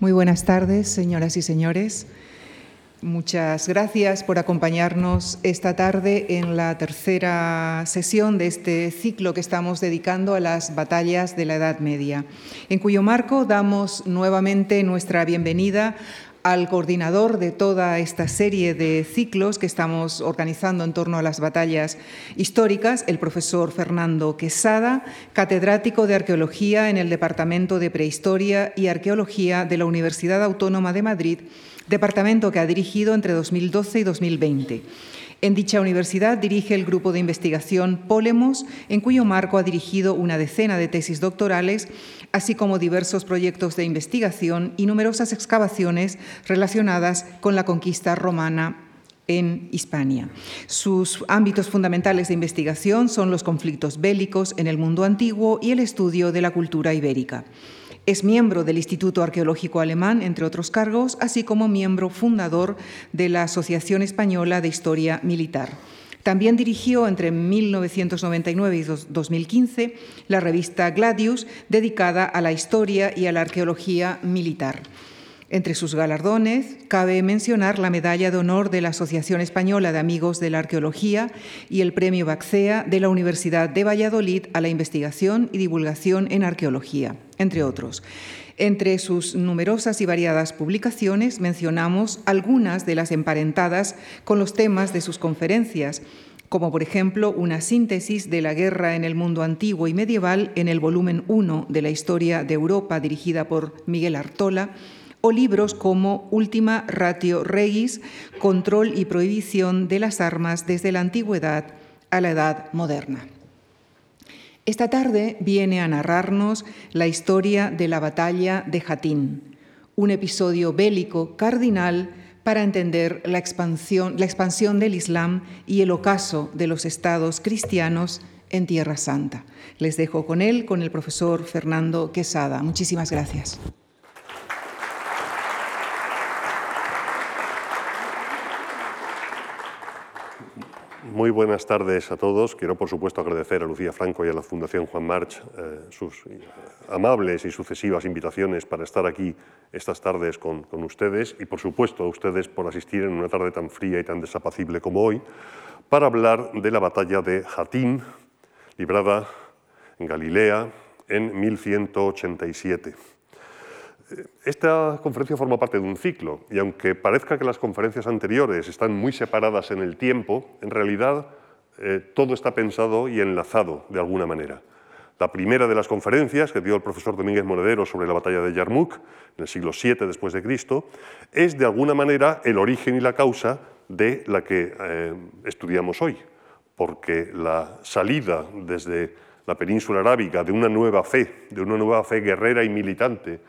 Muy buenas tardes, señoras y señores. Muchas gracias por acompañarnos esta tarde en la tercera sesión de este ciclo que estamos dedicando a las batallas de la Edad Media, en cuyo marco damos nuevamente nuestra bienvenida al coordinador de toda esta serie de ciclos que estamos organizando en torno a las batallas históricas, el profesor Fernando Quesada, catedrático de Arqueología en el Departamento de Prehistoria y Arqueología de la Universidad Autónoma de Madrid, departamento que ha dirigido entre 2012 y 2020. En dicha universidad dirige el grupo de investigación Polemos, en cuyo marco ha dirigido una decena de tesis doctorales así como diversos proyectos de investigación y numerosas excavaciones relacionadas con la conquista romana en Hispania. Sus ámbitos fundamentales de investigación son los conflictos bélicos en el mundo antiguo y el estudio de la cultura ibérica. Es miembro del Instituto Arqueológico Alemán, entre otros cargos, así como miembro fundador de la Asociación Española de Historia Militar. También dirigió entre 1999 y 2015 la revista Gladius, dedicada a la historia y a la arqueología militar. Entre sus galardones cabe mencionar la Medalla de Honor de la Asociación Española de Amigos de la Arqueología y el Premio Baxea de la Universidad de Valladolid a la investigación y divulgación en arqueología, entre otros. Entre sus numerosas y variadas publicaciones mencionamos algunas de las emparentadas con los temas de sus conferencias, como por ejemplo una síntesis de la guerra en el mundo antiguo y medieval en el volumen 1 de la Historia de Europa dirigida por Miguel Artola, o libros como Última Ratio Regis, Control y Prohibición de las Armas desde la Antigüedad a la Edad Moderna. Esta tarde viene a narrarnos la historia de la batalla de Jatín, un episodio bélico cardinal para entender la expansión, del Islam y el ocaso de los estados cristianos en Tierra Santa. Les dejo con él, con el profesor Fernando Quesada. Muchísimas gracias. Muy buenas tardes a todos. Quiero, por supuesto, agradecer a Lucía Franco y a la Fundación Juan March eh, sus amables y sucesivas invitaciones para estar aquí estas tardes con, con, ustedes y, por supuesto, a ustedes por asistir en una tarde tan fría y tan desapacible como hoy para hablar de la batalla de Jatín, librada en Galilea en 1187. Esta conferencia forma parte de un ciclo y aunque parezca que las conferencias anteriores están muy separadas en el tiempo, en realidad eh, todo está pensado y enlazado de alguna manera. La primera de las conferencias que dio el profesor Domínguez Monedero sobre la batalla de Yarmouk en el siglo VII después de Cristo es de alguna manera el origen y la causa de la que eh, estudiamos hoy, porque la salida desde la península arábiga de una nueva fe, de una nueva fe guerrera y militante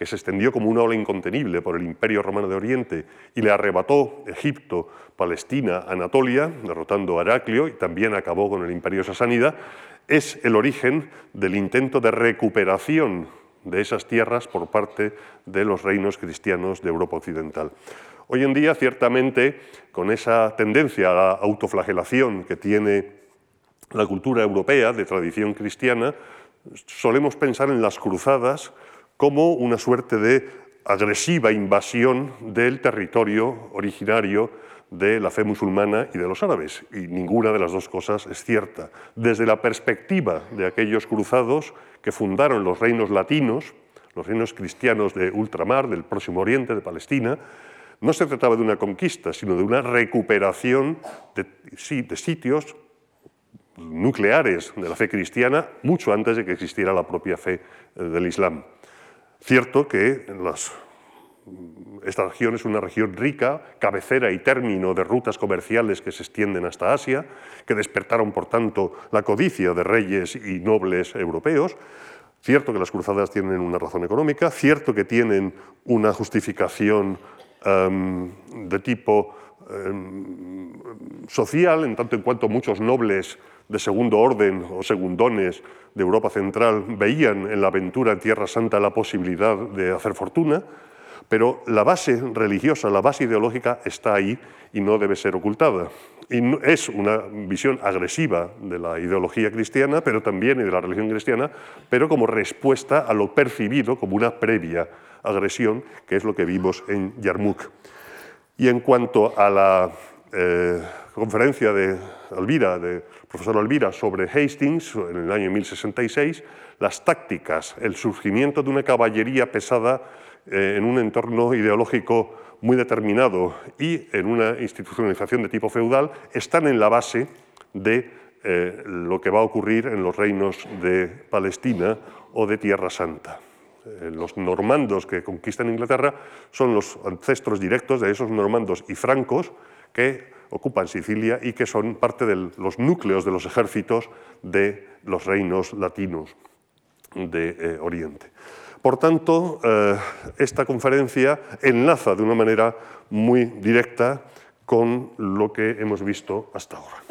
que se extendió como una ola incontenible por el Imperio Romano de Oriente y le arrebató Egipto, Palestina, Anatolia, derrotando a Heraclio y también acabó con el Imperio Sasánida, es el origen del intento de recuperación de esas tierras por parte de los reinos cristianos de Europa Occidental. Hoy en día, ciertamente, con esa tendencia a la autoflagelación que tiene la cultura europea de tradición cristiana, solemos pensar en las cruzadas como una suerte de agresiva invasión del territorio originario de la fe musulmana y de los árabes. Y ninguna de las dos cosas es cierta. Desde la perspectiva de aquellos cruzados que fundaron los reinos latinos, los reinos cristianos de ultramar, del Próximo Oriente, de Palestina, no se trataba de una conquista, sino de una recuperación de, sitios nucleares de la fe cristiana mucho antes de que existiera la propia fe eh, del Islam. Cierto que esta región es una región rica, cabecera y término de rutas comerciales que se extienden hasta Asia, que despertaron, por tanto, la codicia de reyes y nobles europeos. Cierto que las cruzadas tienen una razón económica, cierto que tienen una justificación em, de tipo em, social, en tanto en cuanto muchos nobles de segundo orden o segundones de Europa Central veían en la aventura en Tierra Santa la posibilidad de hacer fortuna, pero la base religiosa, la base ideológica está ahí y no debe ser ocultada. es una visión agresiva de la ideología cristiana, pero también y de la religión cristiana, pero como respuesta a lo percibido como una previa agresión, que es lo que vimos en Yarmouk. Y en cuanto a la eh, conferencia de Alvira, de profesor Alvira, sobre Hastings en el año 1066, las tácticas, el surgimiento de una caballería pesada eh, en un entorno ideológico muy determinado y en una institucionalización de tipo feudal están en la base de eh, lo que va a ocurrir en los reinos de Palestina o de Tierra Santa. Eh, los normandos que conquistan Inglaterra son los ancestros directos de esos normandos y francos que ocupan Sicilia y que son parte de los núcleos de los ejércitos de los reinos latinos de eh, Oriente. Por tanto, eh, esta conferencia enlaza de una manera muy directa con lo que hemos visto hasta ahora.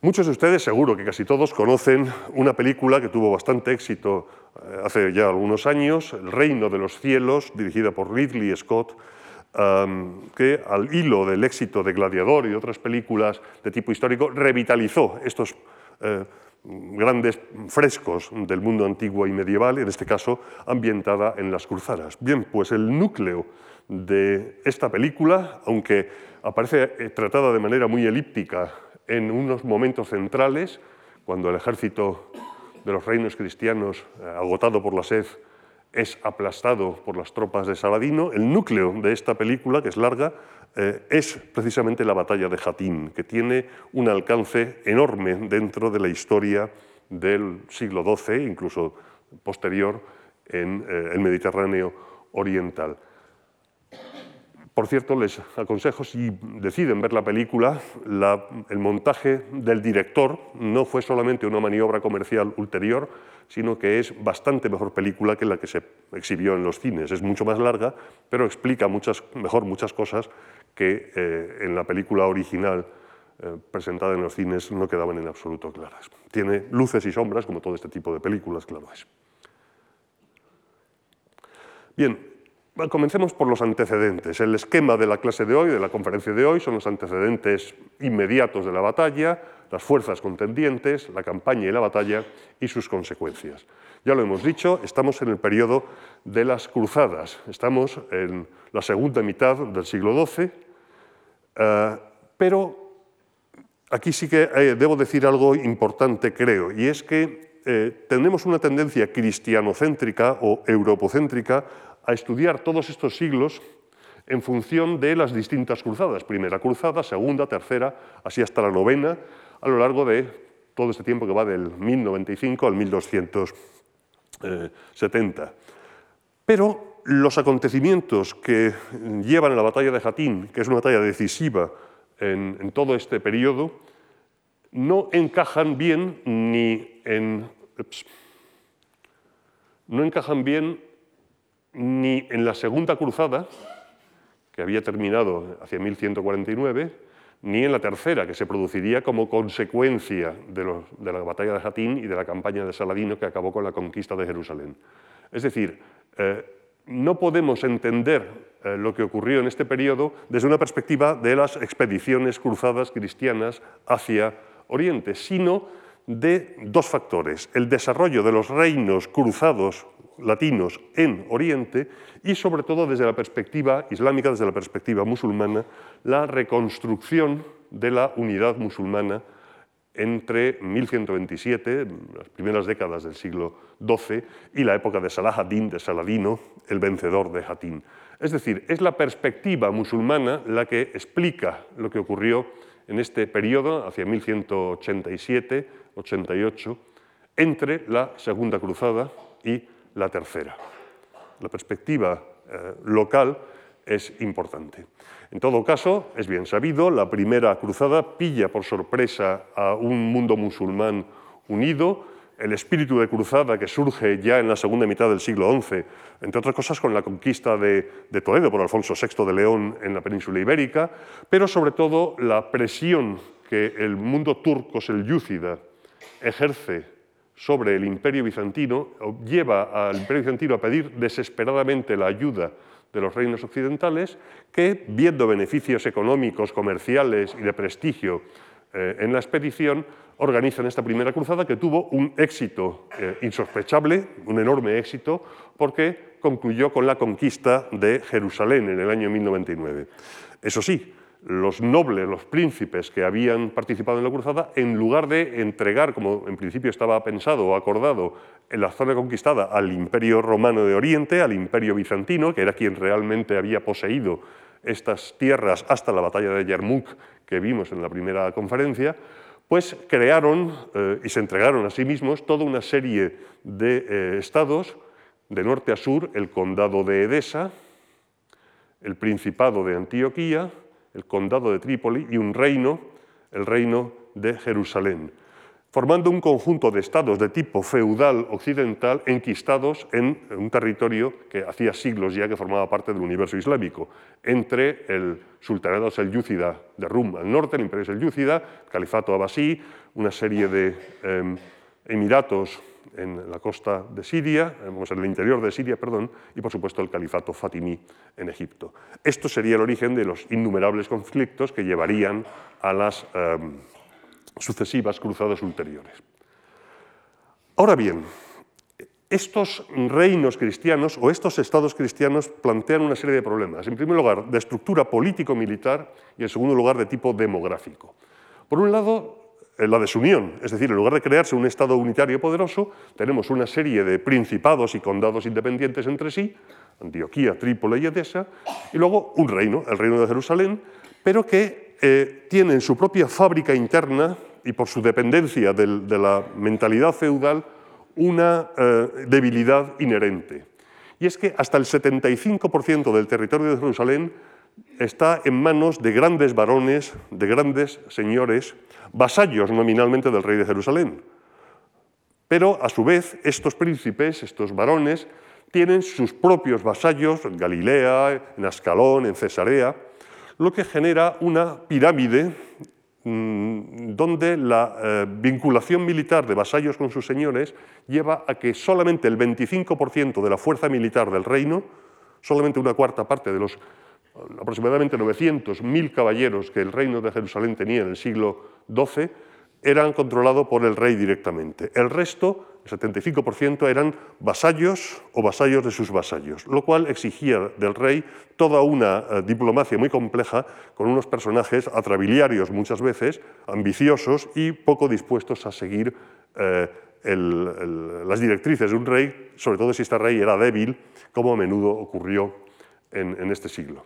Muchos de ustedes, seguro que casi todos, conocen una película que tuvo bastante éxito eh, hace ya algunos años, El Reino de los Cielos, dirigida por Ridley Scott, que al hilo del éxito de Gladiador y otras películas de tipo histórico revitalizó estos eh, grandes frescos del mundo antiguo y medieval, en este caso ambientada en las cruzadas. Bien, pues el núcleo de esta película, aunque aparece eh, tratada de manera muy elíptica en unos momentos centrales, cuando el ejército de los reinos cristianos, eh, agotado por la sed, es aplastado por las tropas de Saladino, el núcleo de esta película, que es larga, eh, es precisamente la batalla de Jatín, que tiene un alcance enorme dentro de la historia del siglo XII, incluso posterior en eh, el Mediterráneo oriental. Por cierto, les aconsejo, si deciden ver la película, el montaje del director no fue solamente una maniobra comercial ulterior, sino que es bastante mejor película que la que se exhibió en los cines. Es mucho más larga, pero explica muchas, mejor muchas cosas que eh, en la película original eh, presentada en los cines no quedaban en absoluto claras. Tiene luces y sombras, como todo este tipo de películas, claro es. Bien, comencemos por los antecedentes. El esquema de la clase de hoy, de la conferencia de hoy, son los antecedentes inmediatos de la batalla, las fuerzas contendientes, la campaña y la batalla y sus consecuencias. Ya lo hemos dicho, estamos en el periodo de las cruzadas, estamos en la segunda mitad del siglo XII, eh, pero aquí sí que eh, debo decir algo importante, creo, y es que eh, tenemos una tendencia cristianocéntrica o europocéntrica a estudiar todos estos siglos en función de las distintas cruzadas, primera cruzada, segunda, tercera, así hasta la novena, a lo largo de todo este tiempo que va del 1095 al 1270. Pero los acontecimientos que llevan a la batalla de Jatín, que es una batalla decisiva en, todo este periodo, no encajan bien ni en... no encajan bien ni en la Segunda Cruzada, que había terminado hacia 1149, ni en la tercera, que se produciría como consecuencia de, la batalla de Jatín y de la campaña de Saladino que acabó con la conquista de Jerusalén. Es decir, eh, no podemos entender eh, lo que ocurrió en este periodo desde una perspectiva de las expediciones cruzadas cristianas hacia Oriente, sino de dos factores, el desarrollo de los reinos cruzados latinos en Oriente y sobre todo desde la perspectiva islámica, desde la perspectiva musulmana, la reconstrucción de la unidad musulmana entre 1127, las primeras décadas del siglo XII, y la época de Salah ad-Din, de Saladino, el vencedor de Hatín. Es decir, es la perspectiva musulmana la que explica lo que ocurrió en este periodo, hacia 1187-88, entre la Segunda Cruzada y la tercera. La perspectiva eh, local es importante. En todo caso, es bien sabido, la primera cruzada pilla por sorpresa a un mundo musulmán unido, el espíritu de cruzada que surge ya en la segunda mitad del siglo XI, entre otras cosas con la conquista de, de, Toledo por Alfonso VI de León en la península ibérica, pero sobre todo la presión que el mundo turco selyúcida ejerce sobre el imperio bizantino, lleva al imperio bizantino a pedir desesperadamente la ayuda de los reinos occidentales, que, viendo beneficios económicos, comerciales y de prestigio eh, en la expedición, organizan esta primera cruzada que tuvo un éxito eh, insospechable, un enorme éxito, porque concluyó con la conquista de Jerusalén en el año 1099. Eso sí, los nobles, los príncipes que habían participado en la cruzada, en lugar de entregar, como en principio estaba pensado o acordado, en la zona conquistada al imperio romano de Oriente, al imperio bizantino, que era quien realmente había poseído estas tierras hasta la batalla de Yarmouk que vimos en la primera conferencia, pues crearon eh, y se entregaron a sí mismos toda una serie de eh, estados, de norte a sur, el condado de Edesa, el principado de Antioquía, el condado de Trípoli y un reino, el reino de Jerusalén, formando un conjunto de estados de tipo feudal occidental enquistados en un territorio que hacía siglos ya que formaba parte del universo islámico, entre el sultanato selyúcida de Rum al norte, el imperio selyúcida, el califato abasí, una serie de em, emiratos en la costa de Siria, en el interior de Siria, perdón, y por supuesto el califato fatimí en Egipto. Esto sería el origen de los innumerables conflictos que llevarían a las em, sucesivas cruzadas ulteriores. Ahora bien, estos reinos cristianos o estos estados cristianos plantean una serie de problemas. En primer lugar, de estructura político-militar y en segundo lugar, de tipo demográfico. Por un lado, la desunión, es decir, en lugar de crearse un Estado unitario poderoso, tenemos una serie de principados y condados independientes entre sí, Antioquía, Trípoli y Edesa, y luego un reino, el reino de Jerusalén, pero que eh, tiene en su propia fábrica interna y por su dependencia de la mentalidad feudal una eh, debilidad inherente. Y es que hasta el 75% del territorio de Jerusalén está en manos de grandes varones, de grandes señores, vasallos nominalmente del rey de Jerusalén. Pero a su vez estos príncipes, estos varones, tienen sus propios vasallos en Galilea, en Ascalón, en Cesarea, lo que genera una pirámide mm, donde la eh, vinculación militar de vasallos con sus señores lleva a que solamente el 25% de la fuerza militar del reino, solamente una cuarta parte de los aproximadamente 900.000 caballeros que el reino de Jerusalén tenía en el siglo XII, eran controlados por el rey directamente. El resto, el 75%, eran vasallos o vasallos de sus vasallos, lo cual exigía del rey toda una eh, diplomacia muy compleja con unos personajes atrabiliarios muchas veces, ambiciosos y poco dispuestos a seguir eh, las directrices de un rey, sobre todo si este rey era débil, como a menudo ocurrió en este siglo.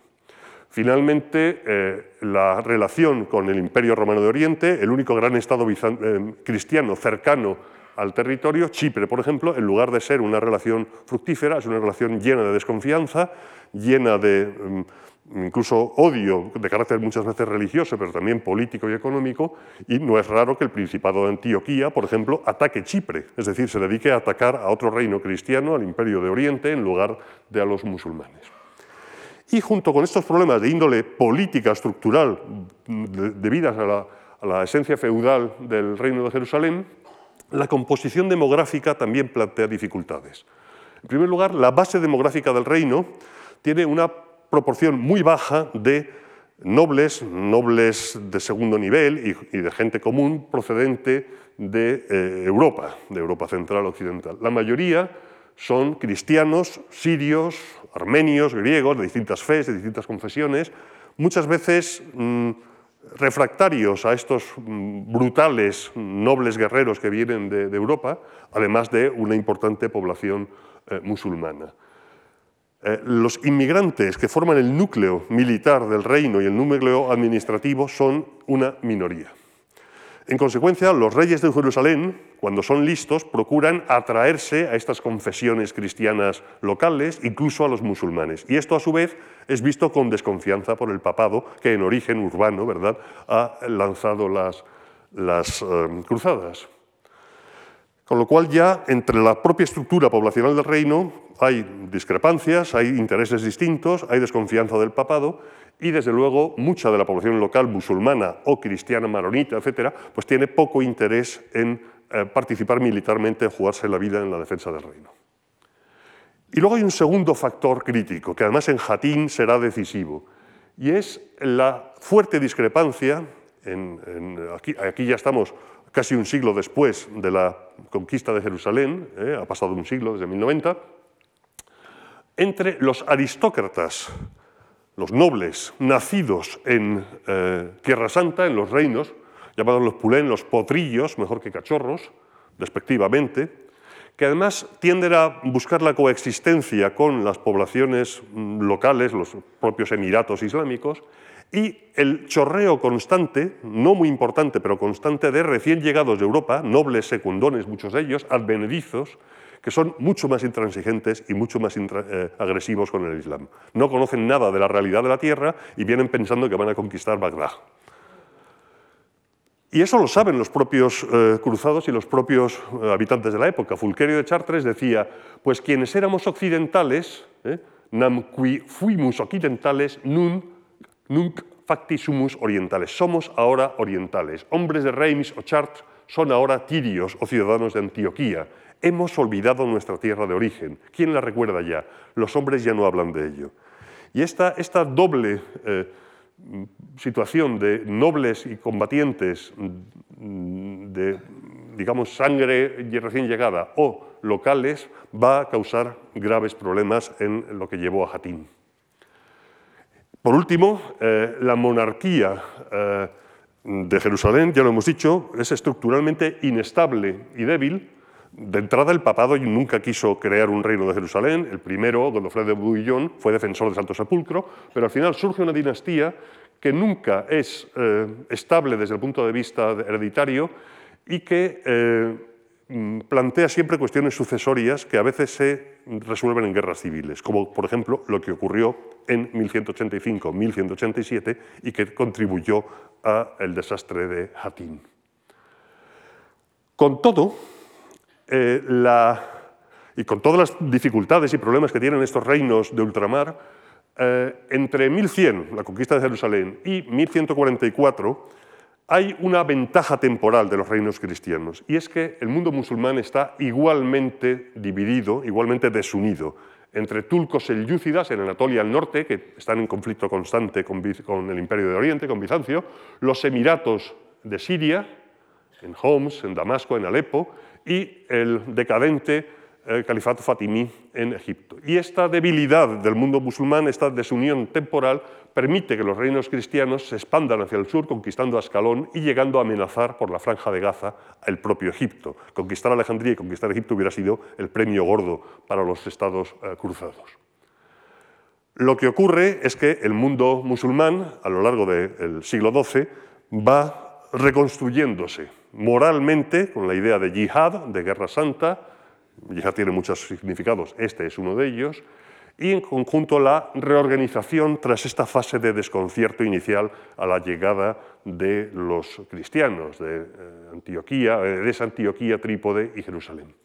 Finalmente, eh, la relación con el Imperio Romano de Oriente, el único gran Estado eh, cristiano cercano al territorio, Chipre, por ejemplo, en lugar de ser una relación fructífera, es una relación llena de desconfianza, llena de mm, incluso odio de carácter muchas veces religioso, pero también político y económico, y no es raro que el Principado de Antioquía, por ejemplo, ataque Chipre, es decir, se dedique a atacar a otro reino cristiano, al Imperio de Oriente, en lugar de a los musulmanes. Y junto con estos problemas de índole política estructural debidas a la, esencia feudal del reino de Jerusalén, la composición demográfica también plantea dificultades. En primer lugar, la base demográfica del reino tiene una proporción muy baja de nobles, nobles de segundo nivel y, de gente común procedente de eh, Europa, de Europa central occidental. La mayoría son cristianos, sirios, armenios, griegos, de distintas fes, de distintas confesiones, muchas veces mm, refractarios a estos mm, brutales nobles guerreros que vienen de, Europa, además de una importante población eh, musulmana. Eh, los inmigrantes que forman el núcleo militar del reino y el núcleo administrativo son una minoría. En consecuencia, los reyes de Jerusalén, cuando son listos, procuran atraerse a estas confesiones cristianas locales, incluso a los musulmanes. Y esto, a su vez, es visto con desconfianza por el papado, que en origen urbano ¿verdad? ha lanzado las, las eh, cruzadas. Con lo cual ya entre la propia estructura poblacional del reino hay discrepancias, hay intereses distintos, hay desconfianza del papado y desde luego mucha de la población local musulmana o cristiana maronita, etcétera, pues tiene poco interés en eh, participar militarmente, jugarse la vida en la defensa del reino. Y luego hay un segundo factor crítico, que además en Jatín será decisivo, y es la fuerte discrepancia, aquí, ya estamos casi un siglo después de la conquista de Jerusalén, eh, ha pasado un siglo desde 1090, entre los aristócratas, los nobles, nacidos en eh, Tierra Santa, en los reinos, llamados los pulén, los potrillos, mejor que cachorros, respectivamente, que además tienden a buscar la coexistencia con las poblaciones mm, locales, los propios emiratos islámicos, y el chorreo constante, no muy importante, pero constante, de recién llegados de Europa, nobles secundones, muchos de ellos, advenedizos, que son mucho más intransigentes y mucho más eh, agresivos con el Islam. No conocen nada de la realidad de la tierra y vienen pensando que van a conquistar Bagdad. Y eso lo saben los propios eh, cruzados y los propios eh, habitantes de la época. Fulquerio de Chartres decía, pues quienes éramos occidentales, nam qui fuimus occidentales, nun, nunc facti sumus orientales. Somos ahora orientales. Hombres de Reims o Chartres son ahora tirios o ciudadanos de Antioquía. Hemos olvidado nuestra tierra de origen. ¿Quién la recuerda ya? Los hombres ya no hablan de ello. Y esta, doble situación de nobles y combatientes de, digamos, sangre recién llegada o locales va a causar graves problemas en lo que llevó a Jatín. Por último, eh, la monarquía eh, de Jerusalén, ya lo hemos dicho, es estructuralmente inestable y débil, de entrada, el papado nunca quiso crear un reino de Jerusalén. El primero, Godofredo de Bouillon, fue defensor del Santo Sepulcro, pero al final surge una dinastía que nunca es eh, estable desde el punto de vista hereditario y que eh, mm, plantea siempre cuestiones sucesorias que a veces se resuelven en guerras civiles, como por ejemplo lo que ocurrió en 1185-1187 y que contribuyó al desastre de Hattin. Con todo, eh, y con todas las dificultades y problemas que tienen estos reinos de ultramar, eh, entre 1100, la conquista de Jerusalén, y 1144, hay una ventaja temporal de los reinos cristianos, y es que el mundo musulmán está igualmente dividido, igualmente desunido, entre turcos selyúcidas en Anatolia al norte, que están en conflicto constante con, con el Imperio de Oriente, con Bizancio, los emiratos de Siria, en Homs, en Damasco, en Alepo, y el decadente eh, califato fatimí en Egipto. Y esta debilidad del mundo musulmán, esta desunión temporal, permite que los reinos cristianos se expandan hacia el sur, conquistando Ascalón y llegando a amenazar por la franja de Gaza el propio Egipto. Conquistar Alejandría y conquistar Egipto hubiera sido el premio gordo para los estados eh, cruzados. Lo que ocurre es que el mundo musulmán, a lo largo del siglo XII, va reconstruyéndose moralmente con la idea de yihad, de guerra santa, yihad tiene muchos significados, este es uno de ellos, y en conjunto la reorganización tras esta fase de desconcierto inicial a la llegada de los cristianos de eh, Antioquía, eh, de esa Antioquía, Trípode y Jerusalén.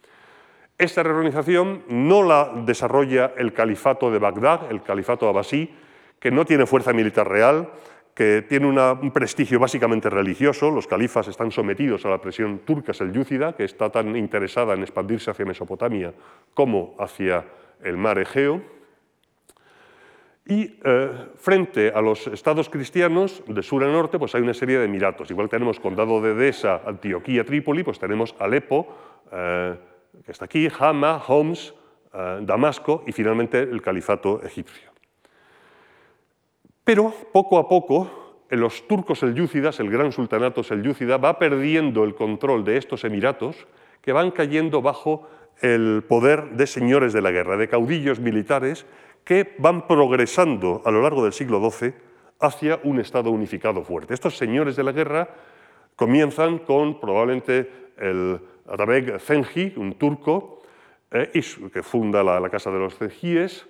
Esta reorganización no la desarrolla el califato de Bagdad, el califato abasí, que no tiene fuerza militar real, que tiene un prestigio básicamente religioso. Los califas están sometidos a la presión turca selyúcida, que está tan interesada en expandirse hacia Mesopotamia como hacia el mar Egeo. Y eh, frente a los estados cristianos de sur a norte, pues hay una serie de emiratos. Igual tenemos condado de Edesa, Antioquía, Trípoli, pues tenemos Alepo, eh, que está aquí, Hama, Homs, eh, Damasco y finalmente el califato egipcio. Pero poco a poco, en los turcos selyúcidas, el gran sultanato selyúcida, va perdiendo el control de estos emiratos que van cayendo bajo el poder de señores de la guerra, de caudillos militares que van progresando a lo largo del siglo XII hacia un Estado unificado fuerte. Estos señores de la guerra comienzan con probablemente el Atabeg Zengi, un turco, eh, que funda la, Casa de los Zengíes,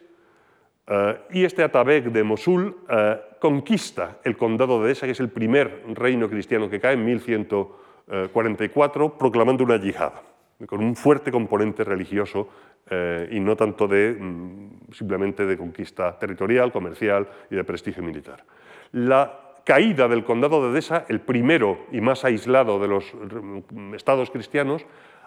eh, y este Atabeg de Mosul eh, conquista el condado de Esa, que es el primer reino cristiano que cae en 1144, proclamando una yihad, con un fuerte componente religioso eh, y no tanto de, mm, simplemente de conquista territorial, comercial y de prestigio militar. La caída del condado de Edesa, el primero y más aislado de los mm, estados cristianos,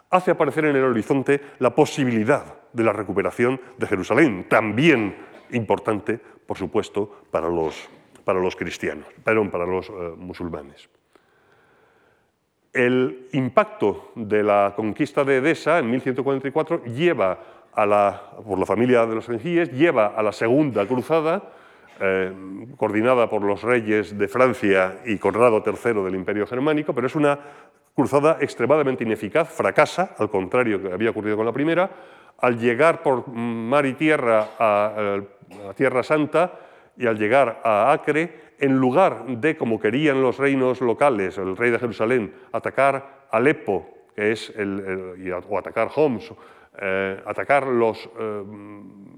hace aparecer en el horizonte la posibilidad de la recuperación de Jerusalén, también importante, por supuesto, para los, para los cristianos, perdón, para los eh, musulmanes. El impacto de la conquista de Edesa en 1144 lleva a la, por la familia de los Fengíes, lleva a la segunda cruzada, eh, coordinada por los reyes de Francia y Conrado III del Imperio Germánico, pero es una cruzada extremadamente ineficaz, fracasa, al contrario que había ocurrido con la primera, al llegar por mar y tierra a, Tierra Santa y al llegar a Acre, en lugar de, como querían los reinos locales, el rey de Jerusalén, atacar Alepo, que es el, o atacar Homs, eh, atacar los eh,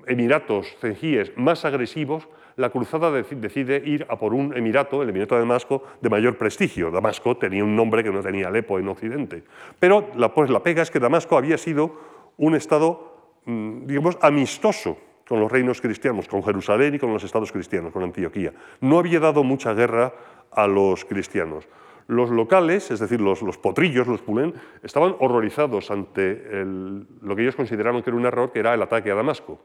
emiratos cengíes más agresivos, la cruzada decide ir a por un emirato, el emirato de Damasco, de mayor prestigio. Damasco tenía un nombre que no tenía Alepo en Occidente. Pero la, pues, la pega es que Damasco había sido un estado, mm, digamos, amistoso con los reinos cristianos, con Jerusalén y con los estados cristianos, con Antioquía. No había dado mucha guerra a los cristianos. Los locales, es decir, los, potrillos, los pulén, estaban horrorizados ante lo que ellos consideraron que era un error, que era el ataque a Damasco.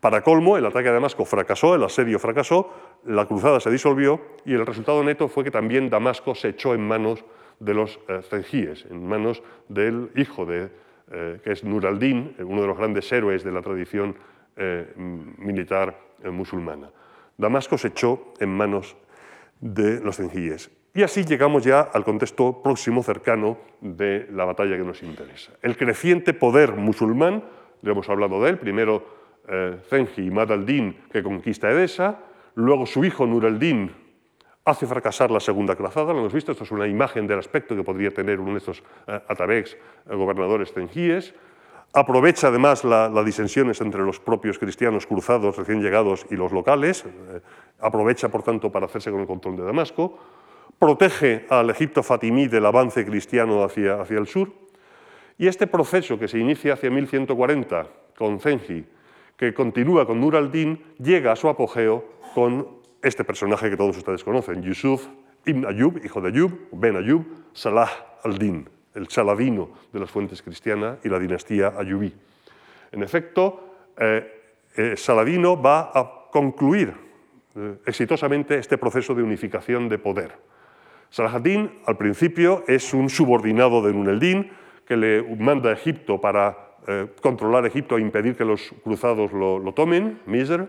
Para colmo, el ataque a Damasco fracasó, el asedio fracasó, la cruzada se disolvió y el resultado neto fue que también Damasco se echó en manos de los eh, en manos del hijo de, eh, que es Nur al-Din, uno de los grandes héroes de la tradición eh, militar musulmana. Damasco se echó en manos de los cengíes. Y así llegamos ya al contexto próximo, cercano de la batalla que nos interesa. El creciente poder musulmán, le hemos hablado de él, primero eh, Zengi Mad al-Din, que conquista Edesa, luego su hijo Nur al-Din hace fracasar la segunda cruzada, lo hemos visto, esto es una imagen del aspecto que podría tener uno de estos eh, eh, gobernadores zengíes, aprovecha además las disensiones entre los propios cristianos cruzados recién llegados y los locales, aprovecha por tanto para hacerse con el control de Damasco, protege al Egipto fatimí del avance cristiano hacia, hacia el sur, y este proceso que se inicia hacia 1140 con Zengi que continúa con Nur al-Din, llega a su apogeo con este personaje que todos ustedes conocen, Yusuf ibn Ayub, hijo de Ayub, Ben Ayub, Salah al-Din, el saladino de las fuentes cristianas y la dinastía ayubí. En efecto, eh, eh, Saladino va a concluir eh, exitosamente este proceso de unificación de poder. Salah al-Din, al principio, es un subordinado de Nur al-Din que le manda a Egipto para eh, controlar Egipto e impedir que los cruzados lo, tomen, Miser,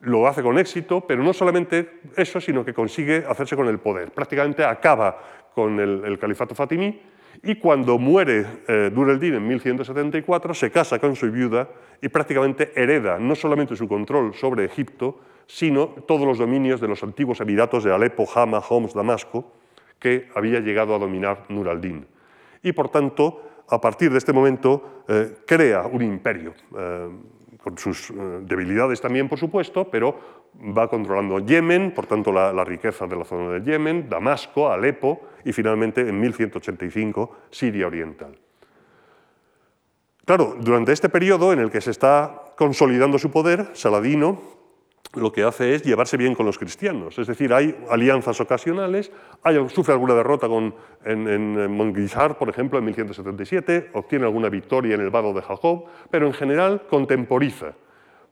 lo hace con éxito, pero no solamente eso, sino que consigue hacerse con el poder. Prácticamente acaba con el, califato fatimí y cuando muere eh, en 1174 se casa con su viuda y prácticamente hereda no solamente su control sobre Egipto, sino todos los dominios de los antiguos emiratos de Alepo, Hama, Homs, Damasco, que había llegado a dominar Nur al-Din. Y por tanto, a partir de este momento eh, crea un imperio, eh, con sus eh, debilidades también, por supuesto, pero va controlando Yemen, por tanto la, la, riqueza de la zona de Yemen, Damasco, Alepo y finalmente en 1185 Siria Oriental. Claro, durante este periodo en el que se está consolidando su poder, Saladino lo que hace es llevarse bien con los cristianos. Es decir, hay alianzas ocasionales, hay, sufre alguna derrota con, en, en por ejemplo, en 1177, obtiene alguna victoria en el vado de Jacob, pero en general contemporiza,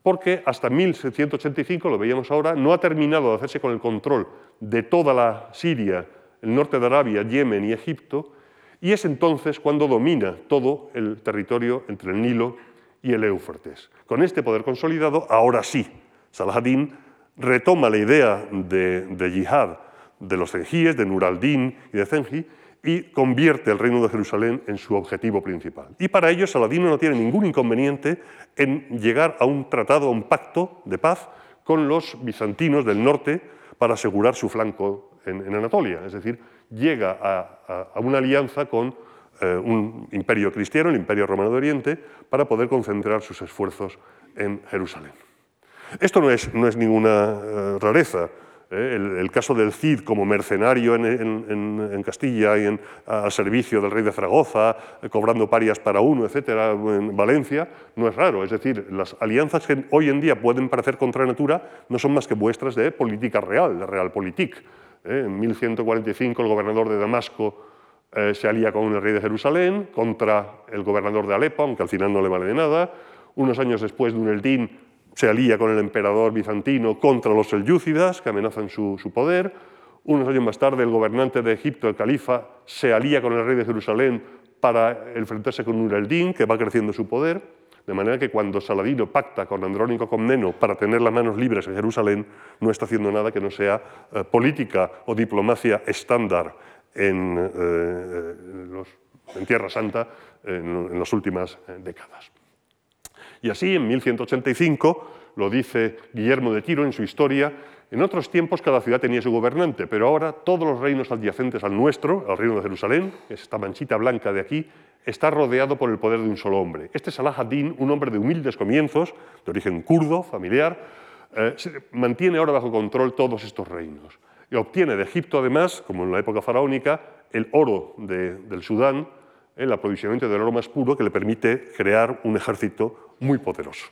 porque hasta 1785, lo veíamos ahora, no ha terminado de hacerse con el control de toda la Siria, el norte de Arabia, Yemen y Egipto, y es entonces cuando domina todo el territorio entre el Nilo y el Éufrates. Con este poder consolidado, ahora sí, Saladin retoma la idea de, yihad de los cengíes, de Nur al-Din y de Zengi, y convierte el reino de Jerusalén en su objetivo principal. Y para ello Saladino no tiene ningún inconveniente en llegar a un tratado, a un pacto de paz con los bizantinos del norte para asegurar su flanco en, Anatolia. Es decir, llega a, una alianza con eh, un imperio cristiano, el imperio romano de Oriente, para poder concentrar sus esfuerzos en Jerusalén. Esto no es, no es ninguna eh, rareza. ¿eh? el, caso del Cid como mercenario en, Castilla y al servicio del rey de Zaragoza, cobrando parias para uno, etcétera, en Valencia, no es raro. Es decir, las alianzas que hoy en día pueden parecer contra natura no son más que muestras de política real, de realpolitik. ¿eh? En 1145 el gobernador de Damasco se alía con el rey de Jerusalén contra el gobernador de Alepo, aunque al final no le vale de nada. Unos años después, Duneldín se alía con el emperador bizantino contra los selyúcidas, que amenazan su, poder. Unos años más tarde, el gobernante de Egipto, el califa, se alía con el rey de Jerusalén para enfrentarse con Nur el-Din, que va creciendo su poder. De manera que cuando Saladino pacta con Andrónico Comneno para tener las manos libres en Jerusalén, no está haciendo nada que no sea eh, política o diplomacia estándar en, eh, en Tierra Santa en las últimas eh, décadas. Y así, en 1185, lo dice Guillermo de Tiro en su historia, en otros tiempos cada ciudad tenía su gobernante, pero ahora todos los reinos adyacentes al nuestro, al reino de Jerusalén, que es esta manchita blanca de aquí, está rodeado por el poder de un solo hombre. Este Salah ad-Din, un hombre de humildes comienzos, de origen kurdo, familiar, eh, mantiene ahora bajo control todos estos reinos. Y obtiene de Egipto, además, como en la época faraónica, el oro del Sudán, el aprovisionamiento del oro más puro que le permite crear un ejército muy poderoso.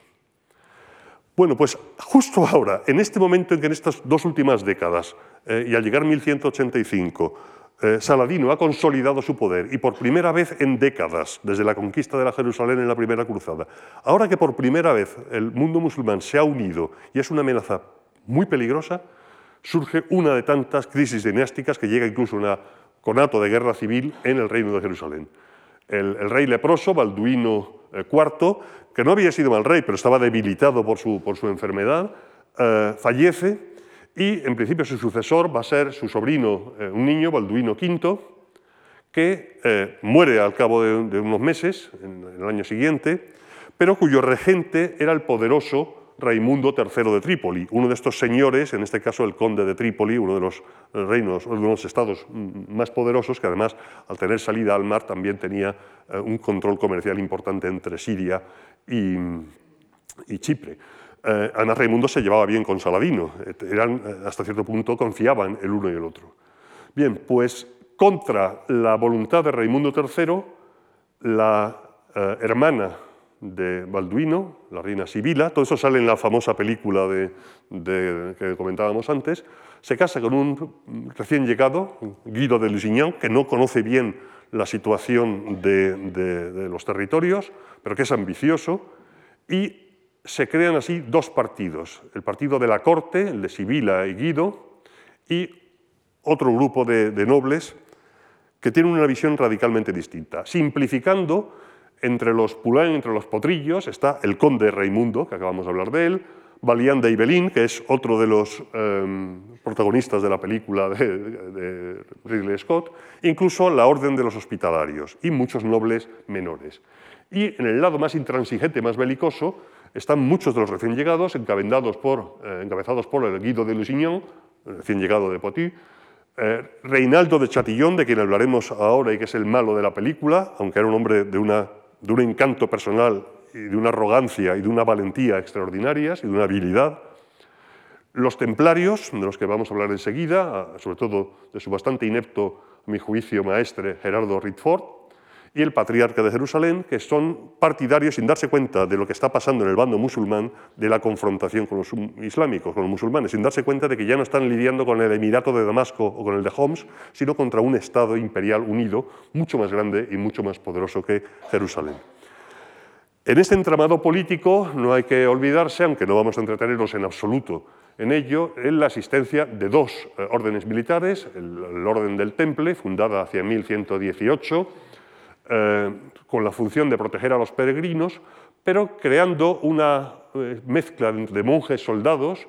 Bueno, pues justo ahora, en este momento en que en estas dos últimas décadas, eh, y al llegar 1185, eh, Saladino ha consolidado su poder y por primera vez en décadas, desde la conquista de la Jerusalén en la Primera Cruzada, ahora que por primera vez el mundo musulmán se ha unido y es una amenaza muy peligrosa, surge una de tantas crisis dinásticas que llega incluso un conato de guerra civil en el reino de Jerusalén el, rey leproso, Balduino IV, eh, que no había sido mal rey, pero estaba debilitado por su, por su enfermedad, eh, fallece y en principio su sucesor va a ser su sobrino, eh, un niño, Balduino V, que muere al cabo de, unos meses, en, el año siguiente, pero cuyo regente era el poderoso Raimundo III de Trípoli, uno de estos señores, en este caso el conde de Trípoli, uno de los reinos, uno de los estados más poderosos, que además al tener salida al mar también tenía eh, un control comercial importante entre Siria y, Chipre. Eh, además, Raimundo se llevaba bien con Saladino, eran, eh, hasta cierto punto confiaban el uno y el otro. Bien, pues contra la voluntad de Raimundo III, la hermana de Balduino, la reina Sibila, todo eso sale en la famosa película de, que comentábamos antes, se casa con un recién llegado, Guido de Lusignan, que no conoce bien la situación de, los territorios, pero que es ambicioso, y se crean así dos partidos, el partido de la corte, el de Sibila y Guido, y otro grupo de, de nobles que tienen una visión radicalmente distinta. Simplificando, entre los Pulán, entre los potrillos, está el conde Raimundo, que acabamos de hablar de él, Valián de Ibelín, que es otro de los em, protagonistas de la película de, Ridley Scott, incluso la Orden de los Hospitalarios y muchos nobles menores. Y en el lado más intransigente, más belicoso, están muchos de los recién llegados, encabezados por, eh, encabezados por el Guido de Lusignan, recién llegado de Poitiers, eh, Reinaldo de Chatillon, de quien hablaremos ahora y que es el malo de la película, aunque era un hombre de una de un encanto personal y de una arrogancia y de una valentía extraordinarias y de una habilidad. Los templarios, de los que vamos a hablar enseguida, sobre todo de su bastante inepto, a mi juicio, maestre Gerardo Ritford, y el patriarca de Jerusalén, que son partidarios, sin darse cuenta de lo que está pasando en el bando musulmán, de la confrontación con los islámicos, con los musulmanes, sin darse cuenta de que ya no están lidiando con el Emirato de Damasco o con el de Homs, sino contra un Estado imperial unido, mucho más grande y mucho más poderoso que Jerusalén. En este entramado político no hay que olvidarse, aunque no vamos a entretenernos en absoluto en ello, en la asistencia de dos eh, órdenes militares, el, Orden del Temple, fundada hacia 1118, eh, con la función de proteger a los peregrinos, pero creando una eh, mezcla entre monjes soldados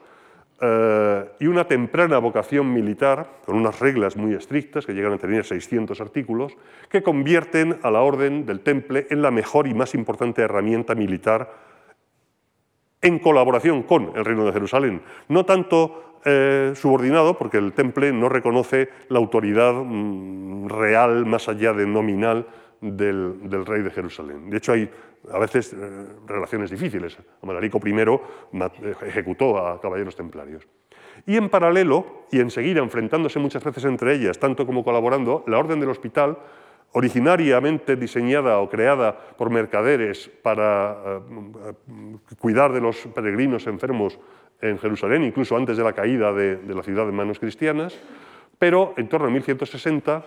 eh, y una temprana vocación militar, con unas reglas muy estrictas, que llegan a tener 600 artículos, que convierten a la Orden del Temple en la mejor y más importante herramienta militar en colaboración con el Reino de Jerusalén. No tanto subordinado, porque el Temple no reconoce la autoridad mm, real más allá de nominal del, rey de Jerusalén. De hecho, hay a veces relaciones difíciles. Amalarico I ejecutó a caballeros templarios. Y en paralelo, y enseguida enfrentándose muchas veces entre ellas, tanto como colaborando, la Orden del Hospital, originariamente diseñada o creada por mercaderes para eh, cuidar de los peregrinos enfermos en Jerusalén, incluso antes de la caída de, la ciudad en manos cristianas, pero en torno a 1160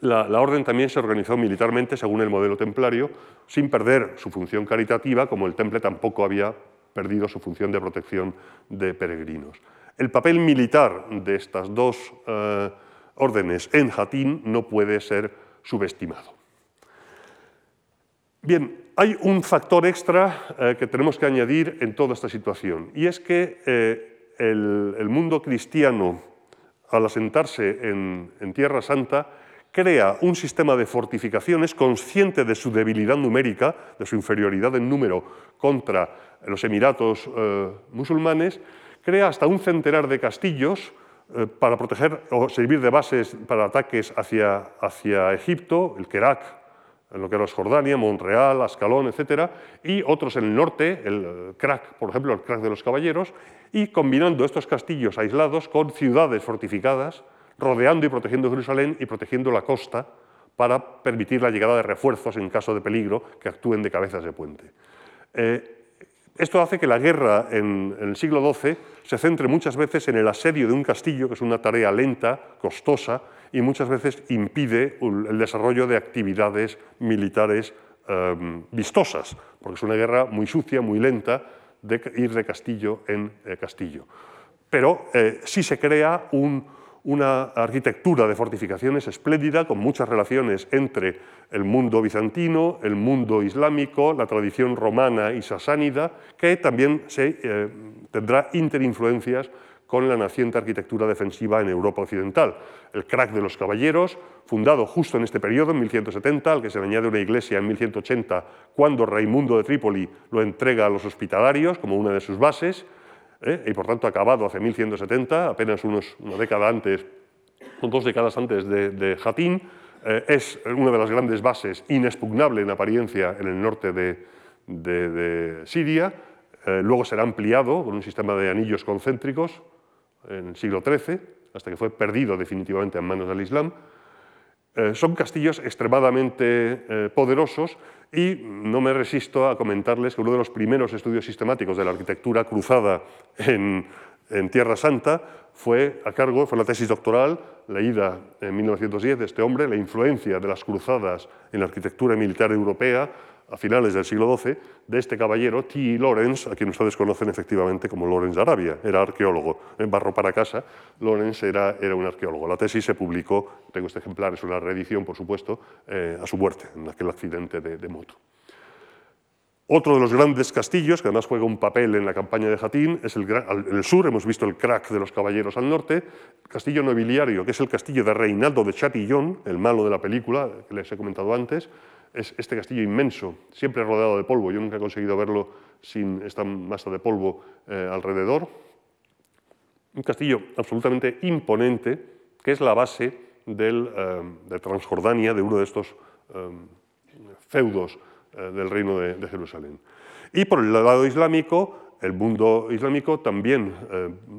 la, orden también se organizó militarmente según el modelo templario, sin perder su función caritativa, como el temple tampoco había perdido su función de protección de peregrinos. El papel militar de estas dos eh, órdenes en Jatín no puede ser subestimado. Bien, hay un factor extra eh, que tenemos que añadir en toda esta situación, y es que eh, el, mundo cristiano, al asentarse en, en Tierra Santa, crea un sistema de fortificaciones consciente de su debilidad numérica, de su inferioridad en número contra los Emiratos musulmanes, crea hasta un centenar de castillos eh, para proteger o servir de bases para ataques hacia, hacia Egipto, el Kerak, en lo que era Jordania, Montreal, Ascalón, etc., y otros en el norte, el Crac, por ejemplo, el Crac de los Caballeros, y combinando estos castillos aislados con ciudades fortificadas, rodeando y protegiendo Jerusalén y protegiendo la costa para permitir la llegada de refuerzos en caso de peligro que actúen de cabezas de puente. Eh, esto hace que la guerra en, el siglo XII se centre muchas veces en el asedio de un castillo, que es una tarea lenta, costosa, y muchas veces impide el desarrollo de actividades militares em, vistosas, porque es una guerra muy sucia, muy lenta, de ir de castillo en eh, castillo. Pero eh, sí se crea un, una arquitectura de fortificaciones espléndida, con muchas relaciones entre el mundo bizantino, el mundo islámico, la tradición romana y sasánida, que también eh, tendrá interinfluencias con la naciente arquitectura defensiva en Europa occidental. El crack de los caballeros, fundado justo en este periodo, en 1170, al que se le añade una iglesia en 1180, cuando Raimundo de Trípoli lo entrega a los hospitalarios como una de sus bases, ¿eh? y por tanto acabado hace 1170, apenas unos, una década antes, o dos décadas antes de, Jatín, eh, es una de las grandes bases, inexpugnable en apariencia en el norte de, Siria, eh, luego será ampliado con un sistema de anillos concéntricos en el siglo XIII, hasta que fue perdido definitivamente en manos del Islam, eh, son castillos extremadamente eh, poderosos y no me resisto a comentarles que uno de los primeros estudios sistemáticos de la arquitectura cruzada en, Tierra Santa fue a cargo, fue la tesis doctoral leída en 1910 de este hombre, la influencia de las cruzadas en la arquitectura militar europea a finales del siglo XII de este caballero, T. Lawrence, a quien ustedes conocen efectivamente como Lawrence de Arabia, era arqueólogo, en barro para casa, Lawrence era, un arqueólogo. La tesis se publicó, tengo este ejemplar, es una reedición, por supuesto, eh, a su muerte, en aquel accidente de, moto. Otro de los grandes castillos, que además juega un papel en la campaña de Jatín, es el sur, hemos visto el crack de los caballeros al norte, castillo nobiliario, que es el castillo de Reinaldo de Chatillon, el malo de la película que les he comentado antes, es este castillo inmenso, siempre rodeado de polvo. Yo nunca he conseguido verlo sin esta masa de polvo eh, alrededor. Un castillo absolutamente imponente, que es la base del, eh, de Transjordania, de uno de estos eh, feudos del reino de, de, Jerusalén. Y por el lado islámico, el mundo islámico también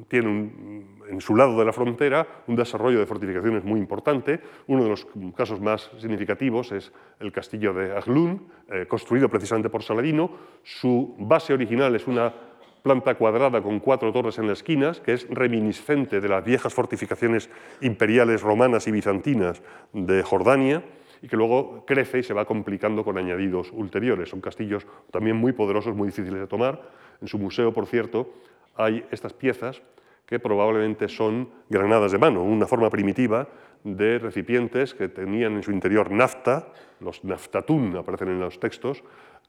tiene un, en su lado de la frontera un desarrollo de fortificaciones muy importante. Uno de los casos más significativos es el castillo de Aglun, eh, construido precisamente por Saladino. Su base original es una planta cuadrada con cuatro torres en las esquinas, que es reminiscente de las viejas fortificaciones imperiales romanas y bizantinas de Jordania, y que luego crece y se va complicando con añadidos ulteriores. Son castillos también muy poderosos, muy difíciles de tomar. En su museo, por cierto, hay estas piezas que probablemente son granadas de mano, una forma primitiva de recipientes que tenían en su interior nafta, los naftatún aparecen en los textos,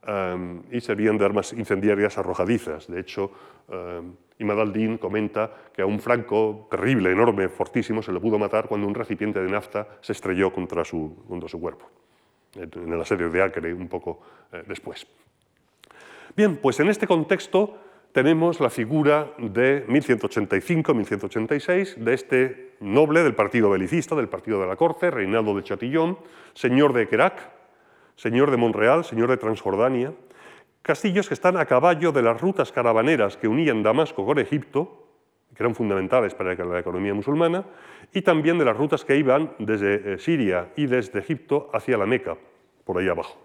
um, y servían de armas incendiarias arrojadizas. De hecho, um, Imad al-Din comenta que a un franco terrible, enorme, fortísimo, se le pudo matar cuando un recipiente de nafta se estrelló contra su, contra su cuerpo, en el asedio de Acre un poco eh, después. Bien, pues en este contexto tenemos la figura de 1185-1186 de este noble del partido belicista, del partido de la corte, Reinaldo de Chatillon, señor de Querac, señor de Monreal, señor de Transjordania, castillos que están a caballo de las rutas caravaneras que unían Damasco con Egipto, que eran fundamentales para la economía musulmana, y también de las rutas que iban desde eh, Siria y desde Egipto hacia la Meca, por ahí abajo.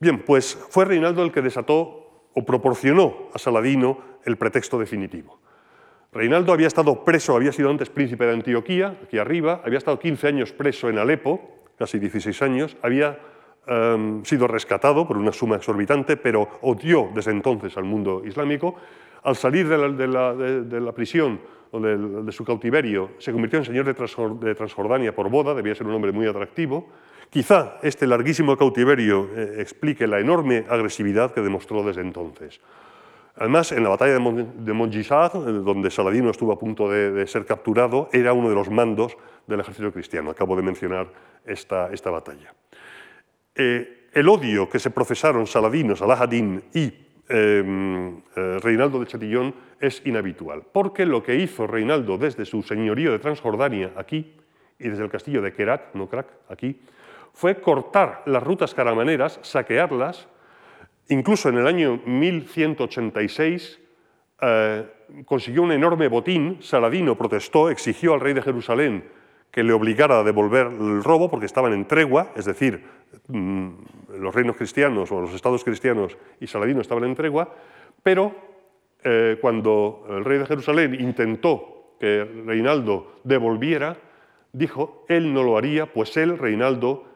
Bien, pues fue Reinaldo el que desató o proporcionó a Saladino el pretexto definitivo. Reinaldo había estado preso, había sido antes príncipe de Antioquía, aquí arriba, había estado 15 años preso en Alepo, casi 16 años, había em, sido rescatado por una suma exorbitante, pero odió desde entonces al mundo islámico. Al salir de la, prisión o de, su cautiverio, se convirtió en señor de, Transjordania por boda, debía ser un hombre muy atractivo. Quizá este larguísimo cautiverio eh, explique la enorme agresividad que demostró desde entonces. Además, en la batalla de, Mon eh, donde Saladino estuvo a punto de, ser capturado, era uno de los mandos del ejército cristiano. Acabo de mencionar esta, esta batalla. Eh, el odio que se profesaron Saladino, Salah ad-Din y em, eh, Reinaldo de Chatillon es inhabitual, porque lo que hizo Reinaldo desde su señorío de Transjordania aquí y desde el castillo de Kerak, no Krak, aquí, fue cortar las rutas caramaneras, saquearlas, Incluso en el año 1186 eh, consiguió un enorme botín, Saladino protestó, exigió al rey de Jerusalén que le obligara a devolver el robo porque estaban en tregua, es decir, mm, los reinos cristianos o los estados cristianos y Saladino estaban en tregua, pero eh, cuando el rey de Jerusalén intentó que Reinaldo devolviera, dijo, él no lo haría, pues él, Reinaldo,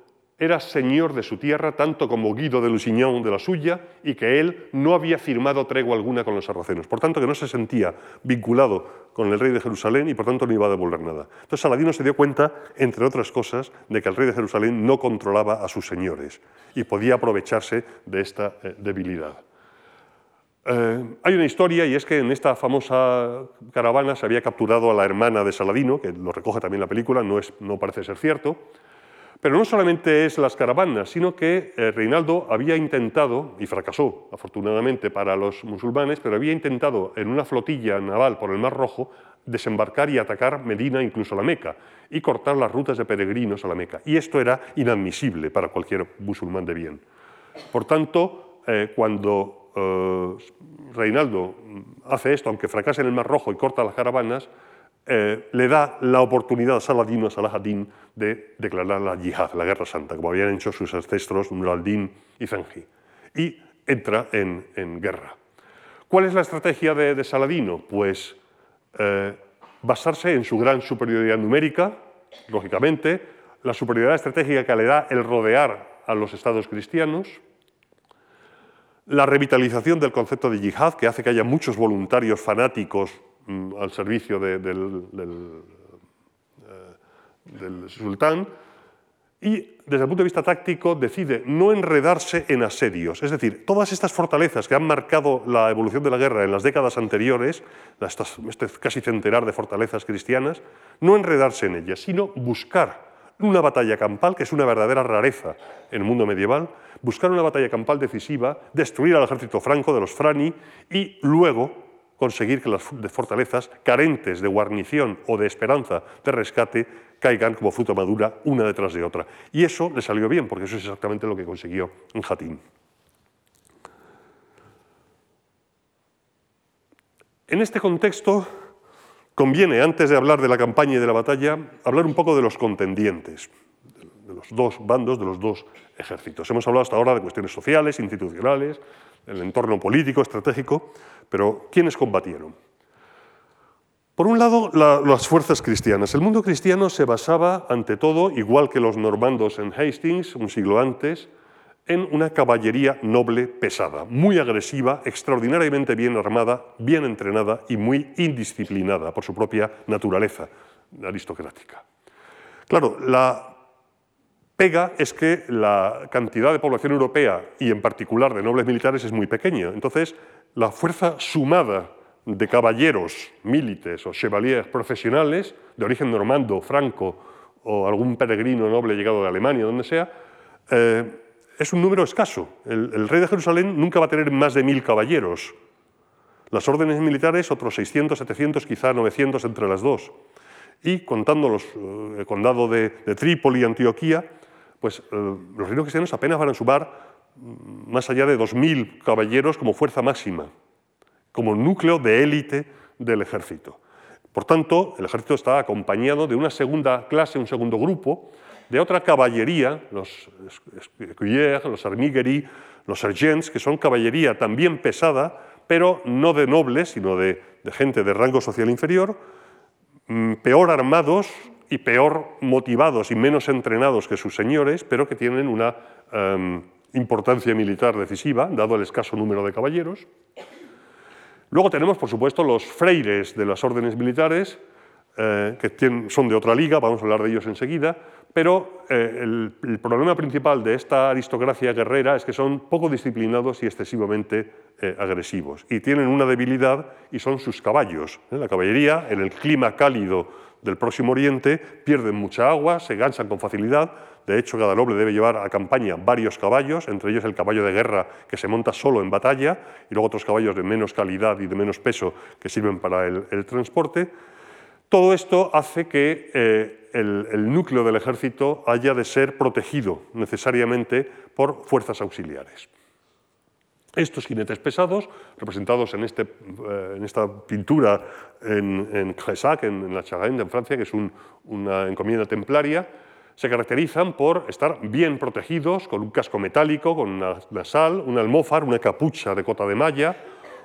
era señor de su tierra tanto como Guido de Lusignan de la suya y que él no había firmado tregua alguna con los sarracenos. Por tanto, que no se sentía vinculado con el rey de Jerusalén y por tanto no iba a devolver nada. Entonces Saladino se dio cuenta, entre otras cosas, de que el rey de Jerusalén no controlaba a sus señores y podía aprovecharse de esta eh, debilidad. Eh, hay una historia y es que en esta famosa caravana se había capturado a la hermana de Saladino, que lo recoge también la película, no, es, no parece ser cierto, pero no solamente es las caravanas, sino que eh, Reinaldo había intentado, y fracasó afortunadamente para los musulmanes, pero había intentado en una flotilla naval por el Mar Rojo desembarcar y atacar Medina, incluso la Meca, y cortar las rutas de peregrinos a la Meca. Y esto era inadmisible para cualquier musulmán de bien. Por tanto, eh, cuando eh, Reinaldo hace esto, aunque fracase en el Mar Rojo y corta las caravanas, eh, le da la oportunidad a Saladino, a Salah ad-Din, de declarar la yihad, la guerra santa, como habían hecho sus ancestros Nur al-Din y Zengi. Y entra en, guerra. ¿Cuál es la estrategia de, Saladino? Pues eh, basarse en su gran superioridad numérica, lógicamente, la superioridad estratégica que le da el rodear a los estados cristianos, la revitalización del concepto de yihad, que hace que haya muchos voluntarios fanáticos Mm, al servicio del, eh, del, sultán y desde el punto de vista táctico decide no enredarse en asedios. Es decir, todas estas fortalezas que han marcado la evolución de la guerra en las décadas anteriores, este casi centenar de fortalezas cristianas, no enredarse en ellas, sino buscar una batalla campal, que es una verdadera rareza en el mundo medieval, buscar una batalla campal decisiva, destruir al ejército franco de los Frani y luego conseguir que las fortalezas, carentes de guarnición o de esperanza de rescate, caigan como fruta madura una detrás de otra. Y eso le salió bien, porque eso es exactamente lo que consiguió en Jatín. En este contexto, conviene, antes de hablar de la campaña y de la batalla, hablar un poco de los contendientes, de los dos bandos, de los dos ejércitos. Hemos hablado hasta ahora de cuestiones sociales, institucionales, el entorno político, estratégico, pero ¿quiénes combatieron? Por un lado, las fuerzas cristianas. El mundo cristiano se basaba, ante todo, igual que los normandos en Hastings, un siglo antes, en una caballería noble pesada, muy agresiva, extraordinariamente bien armada, bien entrenada y muy indisciplinada por su propia naturaleza aristocrática. Claro, la pega es que la cantidad de población europea y en particular de nobles militares es muy pequeña. Entonces, la fuerza sumada de caballeros, milites o chevaliers profesionales de origen normando, franco o algún peregrino noble llegado de Alemania, donde sea, eh, es un número escaso. El, rey de Jerusalén nunca va a tener más de mil caballeros. Las órdenes militares, otros 600, 700, quizá 900 entre las dos. Y contando los, eh, el condado de, de Trípoli y Antioquía, pues eh, los reinos cristianos apenas van a sumar más allá de 2.000 caballeros como fuerza máxima, como núcleo de élite del ejército. Por tanto, el ejército está acompañado de una segunda clase, un segundo grupo, de otra caballería, los escuyers, los armigueries, los sergents, que son caballería también pesada, pero no de nobles, sino de, gente de rango social inferior, mm, peor armados y peor motivados y menos entrenados que sus señores, pero que tienen una em, importancia militar decisiva, dado el escaso número de caballeros. Luego tenemos, por supuesto, los freires de las órdenes militares, eh, que son de otra liga, vamos a hablar de ellos enseguida, pero eh, el, problema principal de esta aristocracia guerrera es que son poco disciplinados y excesivamente eh, agresivos. Y tienen una debilidad y son sus caballos. La caballería, en el clima cálido del Próximo Oriente, pierden mucha agua, se gansan con facilidad. De hecho, cada noble debe llevar a campaña varios caballos, entre ellos el caballo de guerra que se monta solo en batalla, y luego otros caballos de menos calidad y de menos peso que sirven para el transporte. Todo esto hace que eh, el, núcleo del ejército haya de ser protegido necesariamente por fuerzas auxiliares. Estos jinetes pesados, representados en, este, eh, esta pintura en, en en, la Charente, en Francia, que es una encomienda templaria, se caracterizan por estar bien protegidos, con un casco metálico, con una sal, un almófar, una capucha de cota de malla,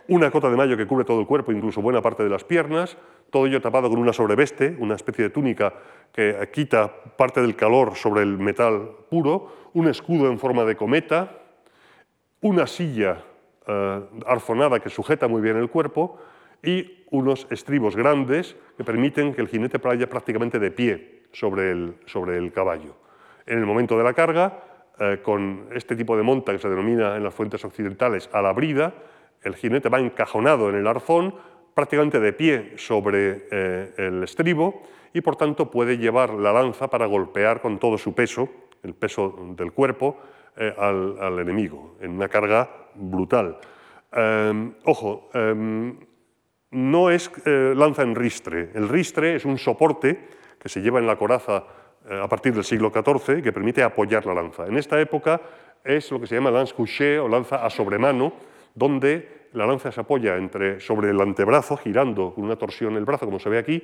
una cota de mayo que cubre todo el cuerpo, incluso buena parte de las piernas, todo ello tapado con una sobreveste, una especie de túnica que quita parte del calor sobre el metal puro, un escudo en forma de cometa, una silla eh, arfonada que sujeta muy bien el cuerpo y unos estribos grandes que permiten que el jinete vaya prácticamente de pie sobre el, sobre el caballo. En el momento de la carga, eh, con este tipo de monta que se denomina en las fuentes occidentales a la brida, el jinete va encajonado en el arzón, prácticamente de pie sobre eh, el estribo y por tanto puede llevar la lanza para golpear con todo su peso, el peso del cuerpo, eh, al, enemigo, en una carga brutal. Em, ojo, em, no es eh, lanza en ristre. El ristre es un soporte que se lleva en la coraza a partir del siglo XIV que permite apoyar la lanza. En esta época es lo que se llama lance couché o lanza a sobremano, donde la lanza se apoya entre, sobre el antebrazo, girando con una torsión el brazo, como se ve aquí,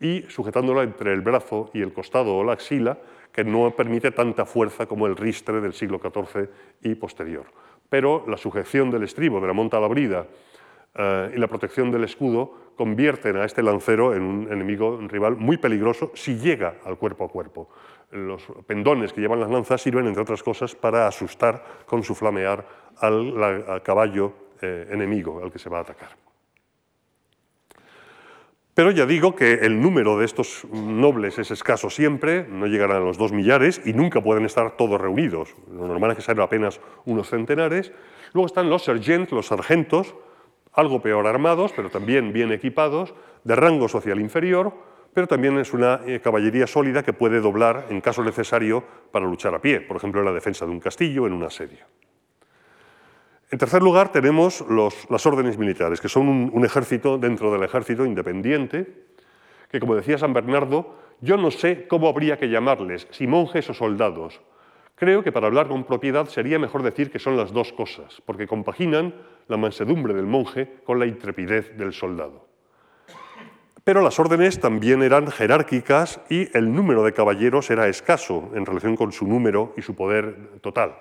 y sujetándola entre el brazo y el costado o la axila, que no permite tanta fuerza como el ristre del siglo XIV y posterior. Pero la sujeción del estribo, de la monta a la brida, eh, y la protección del escudo convierten a este lancero en un enemigo, un rival muy peligroso si llega al cuerpo a cuerpo. Los pendones que llevan las lanzas sirven, entre otras cosas, para asustar con su flamear al caballo eh, enemigo al que se va a atacar. Pero ya digo que el número de estos nobles es escaso siempre, no llegarán a los dos millares y nunca pueden estar todos reunidos. Lo normal es que sean apenas unos centenares. Luego están los sergents, los sargentos, algo peor armados, pero también bien equipados, de rango social inferior, pero también es una eh, caballería sólida que puede doblar en caso necesario para luchar a pie, por ejemplo en la defensa de un castillo en un asedio. En tercer lugar, tenemos las órdenes militares, que son un, ejército dentro del ejército independiente, que, como decía San Bernardo, yo no sé cómo habría que llamarles, si monjes o soldados. Creo que para hablar con propiedad sería mejor decir que son las dos cosas, porque compaginan la mansedumbre del monje con la intrepidez del soldado. Pero las órdenes también eran jerárquicas y el número de caballeros era escaso en relación con su número y su poder total.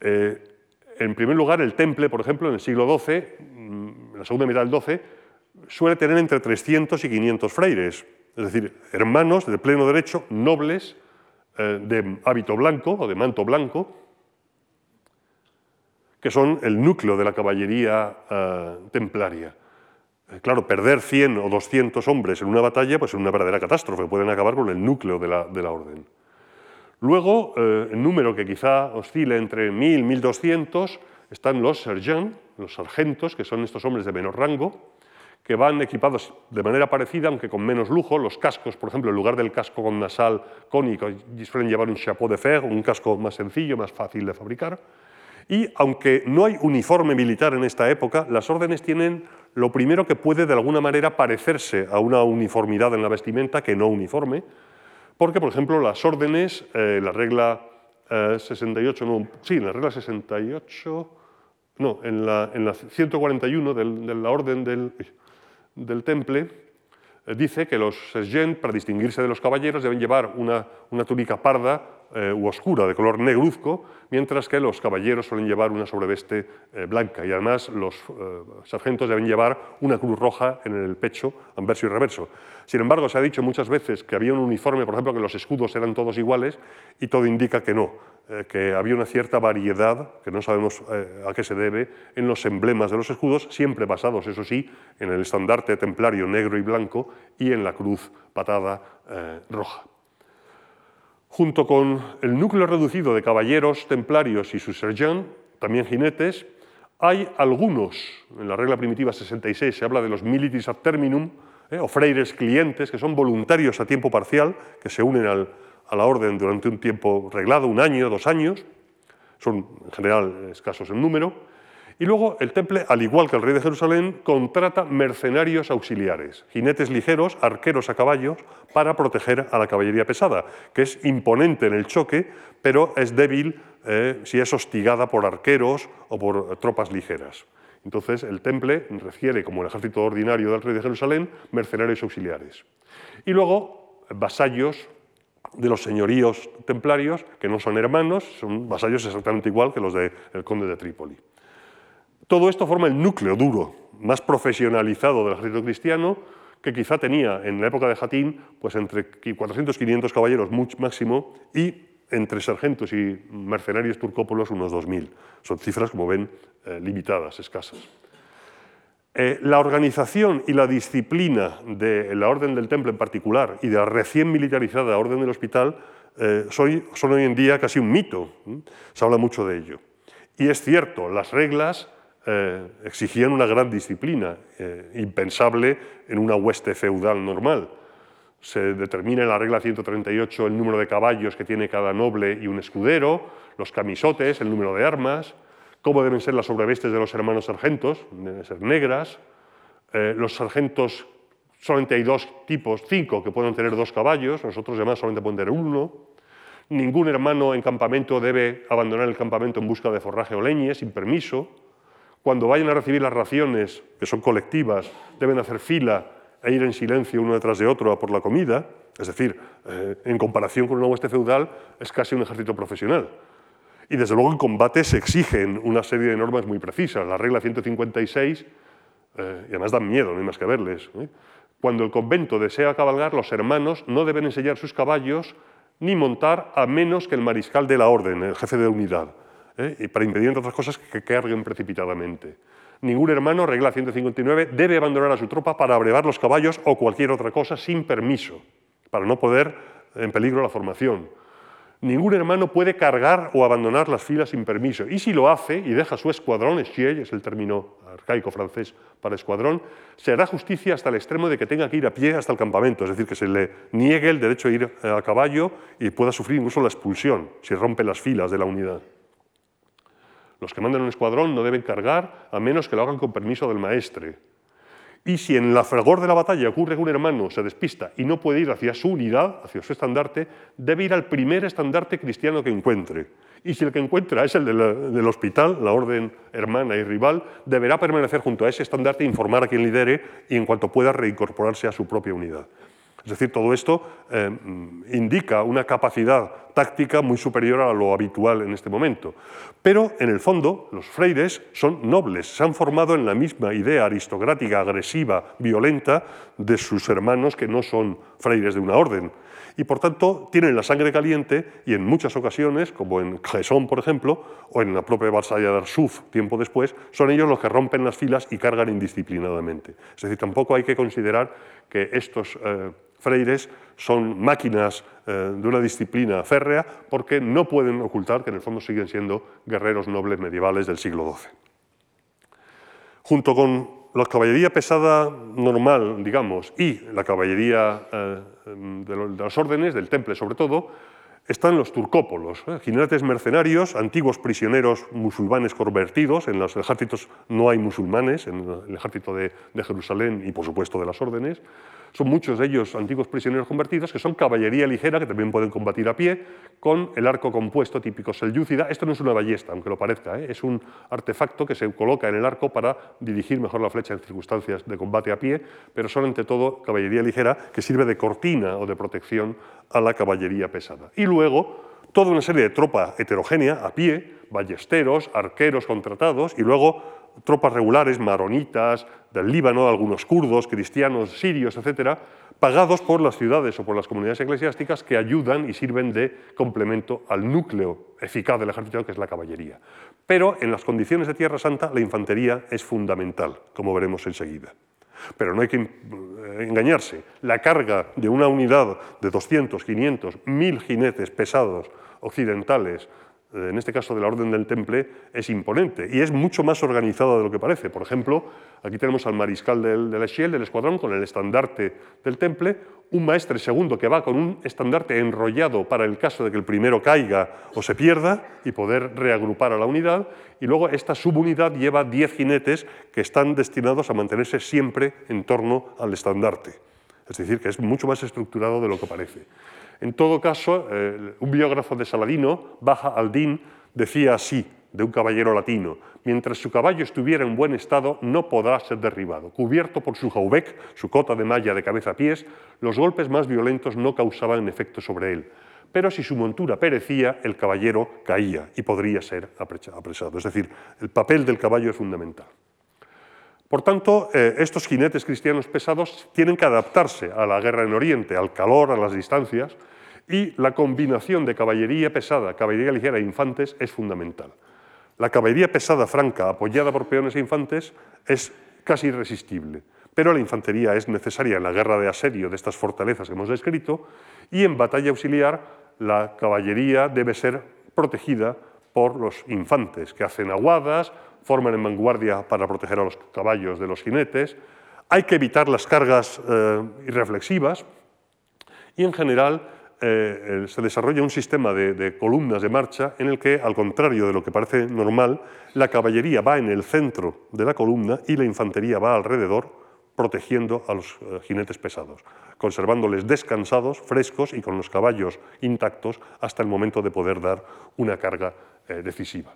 Eh, en primer lugar, el temple, por ejemplo, en el siglo XII, en la segunda mitad del XII, suele tener entre 300 y 500 freires, es decir, hermanos de pleno derecho, nobles, eh, de hábito blanco o de manto blanco, que son el núcleo de la caballería eh, templaria. Eh, claro, perder 100 o 200 hombres en una batalla pues es una verdadera catástrofe, pueden acabar con el núcleo de la orden. Luego, eh, el número que quizá oscile entre 1.000 y 1.200 están los sergents, los sargentos, que son estos hombres de menor rango, que van equipados de manera parecida, aunque con menos lujo. Los cascos, por ejemplo, en lugar del casco con nasal cónico, suelen llevar un chapeau de fer, un casco más sencillo, más fácil de fabricar. Y aunque no hay uniforme militar en esta época, las órdenes tienen lo primero que puede de alguna manera parecerse a una uniformidad en la vestimenta que no uniforme, porque, por ejemplo, las órdenes, eh, la regla 68, no, sí, en la regla 68, no, en la, en la 141 del- de la orden del, temple, eh, dice que los sergents, para distinguirse de los caballeros, deben llevar una, una túnica parda eh, oscura, de color negruzco, mientras que los caballeros suelen llevar una sobreveste eh, blanca. Y además los eh, sargentos deben llevar una cruz roja en el pecho, anverso y reverso. Sin embargo, se ha dicho muchas veces que había un uniforme, por ejemplo, que los escudos eran todos iguales, y todo indica que no, que había una cierta variedad, que no sabemos a qué se debe, en los emblemas de los escudos, siempre basados, eso sí, en el estandarte templario negro y blanco y en la cruz patada roja. Junto con el núcleo reducido de caballeros templarios y sus sergents, también jinetes, hay algunos, en la regla primitiva 66 se habla de los militis ad terminum, eh, o freires clientes, que son voluntarios a tiempo parcial, que se unen al- a la orden durante un tiempo reglado, un año, dos años, son en general escasos en número. Y luego el temple, al igual que el rey de Jerusalén, contrata mercenarios auxiliares, jinetes ligeros, arqueros a caballos, para proteger a la caballería pesada, que es imponente en el choque, pero es débil eh, si es hostigada por arqueros o por tropas ligeras. Entonces el temple refiere, como el ejército ordinario del rey de Jerusalén, mercenarios auxiliares. Y luego vasallos de los señoríos templarios, que no son hermanos, son vasallos exactamente igual que los del conde de Trípoli. Todo esto forma el núcleo duro, más profesionalizado del ejército cristiano, que quizá tenía en la época de Jatín pues entre 400 y 500 caballeros máximo y entre sargentos y mercenarios turcópolos unos 2.000. Son cifras, como ven, eh, limitadas, escasas. Eh, la organización y la disciplina de la Orden del Temple en particular y de la recién militarizada Orden del Hospital eh, son hoy en día casi un mito. Se habla mucho de ello. Y es cierto, las reglas eh, exigían una gran disciplina, eh, impensable en una hueste feudal normal. Se determina en la regla 138 el número de caballos que tiene cada noble y un escudero, los camisotes, el número de armas, cómo deben ser las sobrevestes de los hermanos sargentos, deben ser negras. Eh, los sargentos solamente hay dos tipos, cinco, que pueden tener dos caballos, nosotros además solamente pueden tener uno. Ningún hermano en campamento debe abandonar el campamento en busca de forraje o leñe sin permiso. Cuando vayan a recibir las raciones, que son colectivas, deben hacer fila e ir en silencio uno detrás de otro a por la comida. Es decir, eh, en comparación con una hueste feudal, es casi un ejército profesional. Y desde luego en combate se exigen una serie de normas muy precisas. La regla 156, eh, y además dan miedo, no hay más que verles. ¿eh? Cuando el convento desea cabalgar, los hermanos no deben ensellar sus caballos ni montar a menos que el mariscal de la orden, el jefe de unidad, ¿eh? y para impedir, entre otras cosas, que carguen precipitadamente. Ningún hermano, regla 159, debe abandonar a su tropa para abrevar los caballos o cualquier otra cosa sin permiso, para no poner en peligro la formación. Ningún hermano puede cargar o abandonar las filas sin permiso. Y si lo hace y deja su escuadrón, echiel, es el término arcaico francés para escuadrón, se hará justicia hasta el extremo de que tenga que ir a pie hasta el campamento, es decir, que se le niegue el derecho a ir a caballo y pueda sufrir incluso la expulsión si rompe las filas de la unidad. Los que mandan un escuadrón no deben cargar a menos que lo hagan con permiso del maestre. Y si en la fragor de la batalla ocurre que un hermano se despista y no puede ir hacia su unidad, hacia su estandarte, debe ir al primer estandarte cristiano que encuentre. Y si el que encuentra es el del hospital, la orden hermana y rival, deberá permanecer junto a ese estandarte e informar a quien lidere y en cuanto pueda reincorporarse a su propia unidad. Es decir, todo esto eh, mm, indica una capacidad táctica muy superior a lo habitual en este momento. Pero, en el fondo, los freires son nobles, se han formado en la misma idea aristocrática, agresiva, violenta de sus hermanos que no son freires de una orden. Y, por tanto, tienen la sangre caliente y en muchas ocasiones, como en Cresson, por ejemplo, o en la propia Varsalla de Arsuf, tiempo después, son ellos los que rompen las filas y cargan indisciplinadamente. Es decir, tampoco hay que considerar que estos eh, freires son máquinas eh, de una disciplina férrea porque no pueden ocultar que en el fondo siguen siendo guerreros nobles medievales del siglo XII. Junto con la caballería pesada normal, digamos, y la caballería eh, de, lo- de las órdenes, del temple sobre todo, están los turcópolos, ¿eh? jinetes mercenarios, antiguos prisioneros musulmanes convertidos. En los ejércitos no hay musulmanes, en el ejército de Jerusalén y, por supuesto, de las órdenes. Son muchos de ellos antiguos prisioneros convertidos que son caballería ligera, que también pueden combatir a pie, con el arco compuesto típico selyúcida. Esto no es una ballesta, aunque lo parezca, ¿eh? es un artefacto que se coloca en el arco para dirigir mejor la flecha en circunstancias de combate a pie, pero son ante todo caballería ligera que sirve de cortina o de protección a la caballería pesada. Y luego toda una serie de tropa heterogénea a pie, ballesteros, arqueros contratados y luego tropas regulares, maronitas, del Líbano, algunos kurdos, cristianos, sirios, etcétera, pagados por las ciudades o por las comunidades eclesiásticas que ayudan y sirven de complemento al núcleo eficaz del ejército, que es la caballería. Pero en las condiciones de Tierra Santa la infantería es fundamental, como veremos enseguida. Pero no hay que eh, engañarse. La carga de una unidad de 200, 500, 1000 jinetes pesados occidentales en este caso de la Orden del Temple, es imponente y es mucho más organizada de lo que parece. Por ejemplo, aquí tenemos al mariscal del, del del escuadrón, con el estandarte del Temple, un maestre segundo que va con un estandarte enrollado para el caso de que el primero caiga o se pierda y poder reagrupar a la unidad, y luego esta subunidad lleva 10 jinetes que están destinados a mantenerse siempre en torno al estandarte. Es decir, que es mucho más estructurado de lo que parece. En todo caso, eh, un biógrafo de Saladino, Baja Aldín, decía así de un caballero latino, mientras su caballo estuviera en buen estado, no podrá ser derribado. Cubierto por su jaubec, su cota de malla de cabeza a pies, los golpes más violentos no causaban efecto sobre él. Pero si su montura perecía, el caballero caía y podría ser apresado. Es decir, el papel del caballo es fundamental. Por tanto, eh, estos jinetes cristianos pesados tienen que adaptarse a la guerra en Oriente, al calor, a las distancias, y la combinación de caballería pesada, caballería ligera e infantes es fundamental. La caballería pesada franca, apoyada por peones e infantes, es casi irresistible, pero la infantería es necesaria en la guerra de asedio de estas fortalezas que hemos descrito, y en batalla auxiliar la caballería debe ser protegida por los infantes, que hacen aguadas, forman en vanguardia para proteger a los caballos de los jinetes. Hay que evitar las cargas eh, irreflexivas y, en general, eh, se desarrolla un sistema de, columnas de marcha en el que, al contrario de lo que parece normal, la caballería va en el centro de la columna y la infantería va alrededor, protegiendo a los eh, jinetes pesados, conservándoles descansados, frescos y con los caballos intactos hasta el momento de poder dar una carga decisiva.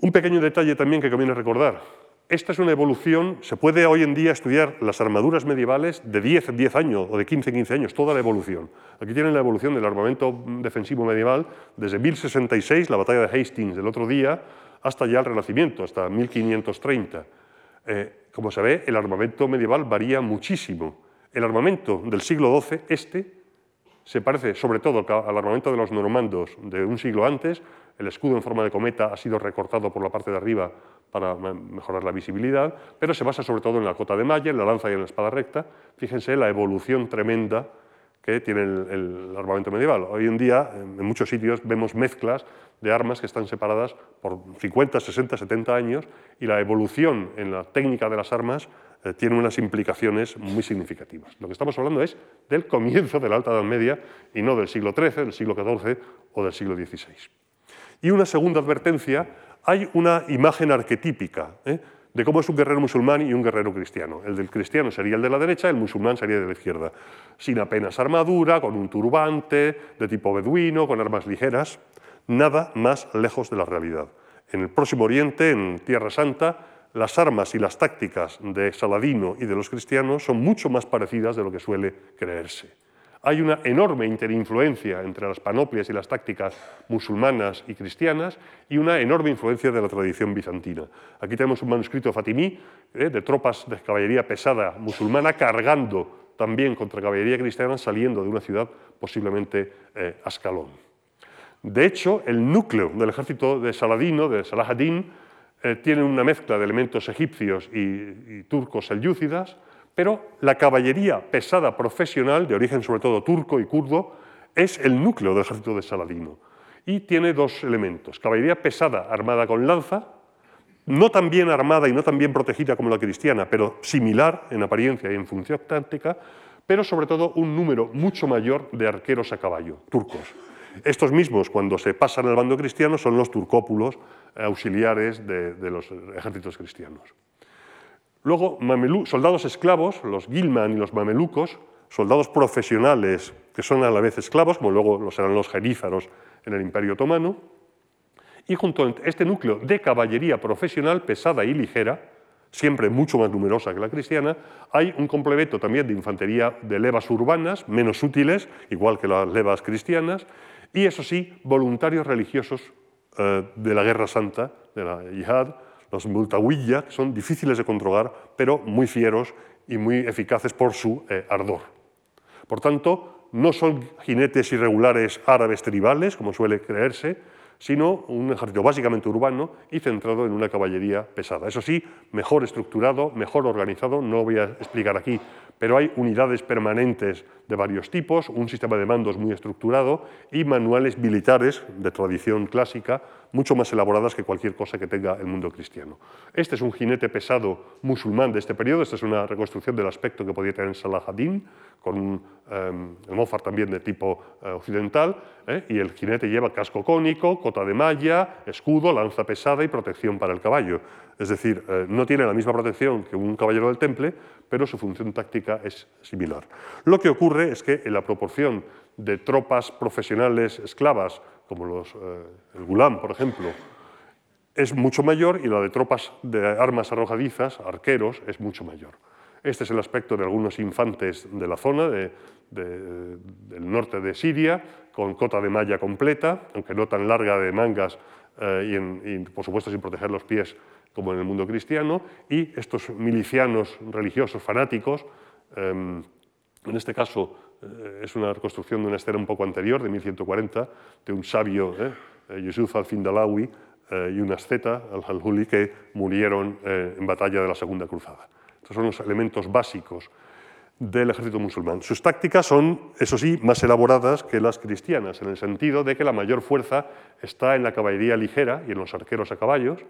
Un pequeño detalle también que conviene recordar. Esta es una evolución, se puede hoy en día estudiar las armaduras medievales de 10 en 10 años o de 15 en 15 años, toda la evolución. Aquí tienen la evolución del armamento defensivo medieval desde 1066, la batalla de Hastings del otro día, hasta ya el Renacimiento, hasta 1530. Eh, como se ve, el armamento medieval varía muchísimo. El armamento del siglo XII, este, se parece sobre todo al armamento de los normandos de un siglo antes. El escudo en forma de cometa ha sido recortado por la parte de arriba para mejorar la visibilidad, pero se basa sobre todo en la cota de malla, en la lanza y en la espada recta. Fíjense la evolución tremenda que tiene el, armamento medieval. Hoy en día, en muchos sitios, vemos mezclas de armas que están separadas por 50, 60, 70 años y la evolución en la técnica de las armas eh, tiene unas implicaciones muy significativas. Lo que estamos hablando es del comienzo de la Alta Edad Media y no del siglo XIII, del siglo XIV o del siglo XVI. Y una segunda advertencia hay una imagen arquetípica ¿eh? de cómo es un guerrero musulmán y un guerrero cristiano. El del cristiano sería el de la derecha, el musulmán sería de la izquierda, sin apenas armadura, con un turbante, de tipo beduino, con armas ligeras, nada más lejos de la realidad. En el próximo Oriente, en Tierra Santa, las armas y las tácticas de Saladino y de los cristianos son mucho más parecidas de lo que suele creerse. Hay una enorme interinfluencia entre las panoplias y las tácticas musulmanas y cristianas y una enorme influencia de la tradición bizantina. Aquí tenemos un manuscrito fatimí eh, de tropas de caballería pesada musulmana cargando también contra caballería cristiana saliendo de una ciudad posiblemente eh, Ascalón. De hecho, el núcleo del ejército de Saladino, de Salah ad-Din, eh, tiene una mezcla de elementos egipcios y, y turcos selyúcidas, pero la caballería pesada profesional, de origen sobre todo turco y kurdo, es el núcleo del ejército de Saladino. Y tiene dos elementos. Caballería pesada armada con lanza, no tan bien armada y no tan bien protegida como la cristiana, pero similar en apariencia y en función táctica, pero sobre todo un número mucho mayor de arqueros a caballo, turcos. Estos mismos, cuando se pasan al bando cristiano, son los turcópulos auxiliares de los ejércitos cristianos. Luego, soldados esclavos, los Gilman y los mamelucos, soldados profesionales que son a la vez esclavos, como luego lo serán los gerízaros en el Imperio Otomano, y junto a este núcleo de caballería profesional pesada y ligera, siempre mucho más numerosa que la cristiana, hay un complemento también de infantería de levas urbanas, menos útiles, igual que las levas cristianas, y eso sí, voluntarios religiosos eh, de la Guerra Santa, de la yihad, los multawiyya, que son difíciles de controlar, pero muy fieros y muy eficaces por su eh, ardor. Por tanto, no son jinetes irregulares árabes tribales, como suele creerse, sino un ejército básicamente urbano y centrado en una caballería pesada. Eso sí, mejor estructurado, mejor organizado, no voy a explicar aquí, pero hay unidades permanentes de varios tipos, un sistema de mandos muy estructurado y manuales militares de tradición clásica mucho más elaboradas que cualquier cosa que tenga el mundo cristiano. Este es un jinete pesado musulmán de este periodo, esta es una reconstrucción del aspecto que podía tener Salah ad-Din, con un um, también de tipo eh, occidental, ¿eh? y el jinete lleva casco cónico, cota de malla, escudo, lanza pesada y protección para el caballo. Es decir, eh, no tiene la misma protección que un caballero del temple, pero su función táctica es similar. Lo que ocurre es que en la proporción de tropas profesionales esclavas como los, eh, el Gulam, por ejemplo, es mucho mayor y la de tropas de armas arrojadizas, arqueros, es mucho mayor. Este es el aspecto de algunos infantes de la zona del norte de Siria, con cota de malla completa, aunque no tan larga de mangas eh, y, por supuesto sin proteger los pies como en el mundo cristiano, y estos milicianos religiosos fanáticos, em, en este caso eh, es una reconstrucción de una escena un poco anterior, de 1140, de un sabio, eh, eh, Yusuf al-Findalawi, y una asceta, al-Halhuli, que murieron en batalla de la Segunda Cruzada. Estos son los elementos básicos del ejército musulmán. Sus tácticas son, eso sí, más elaboradas que las cristianas, en el sentido de que la mayor fuerza está en la caballería ligera y en los arqueros a caballos,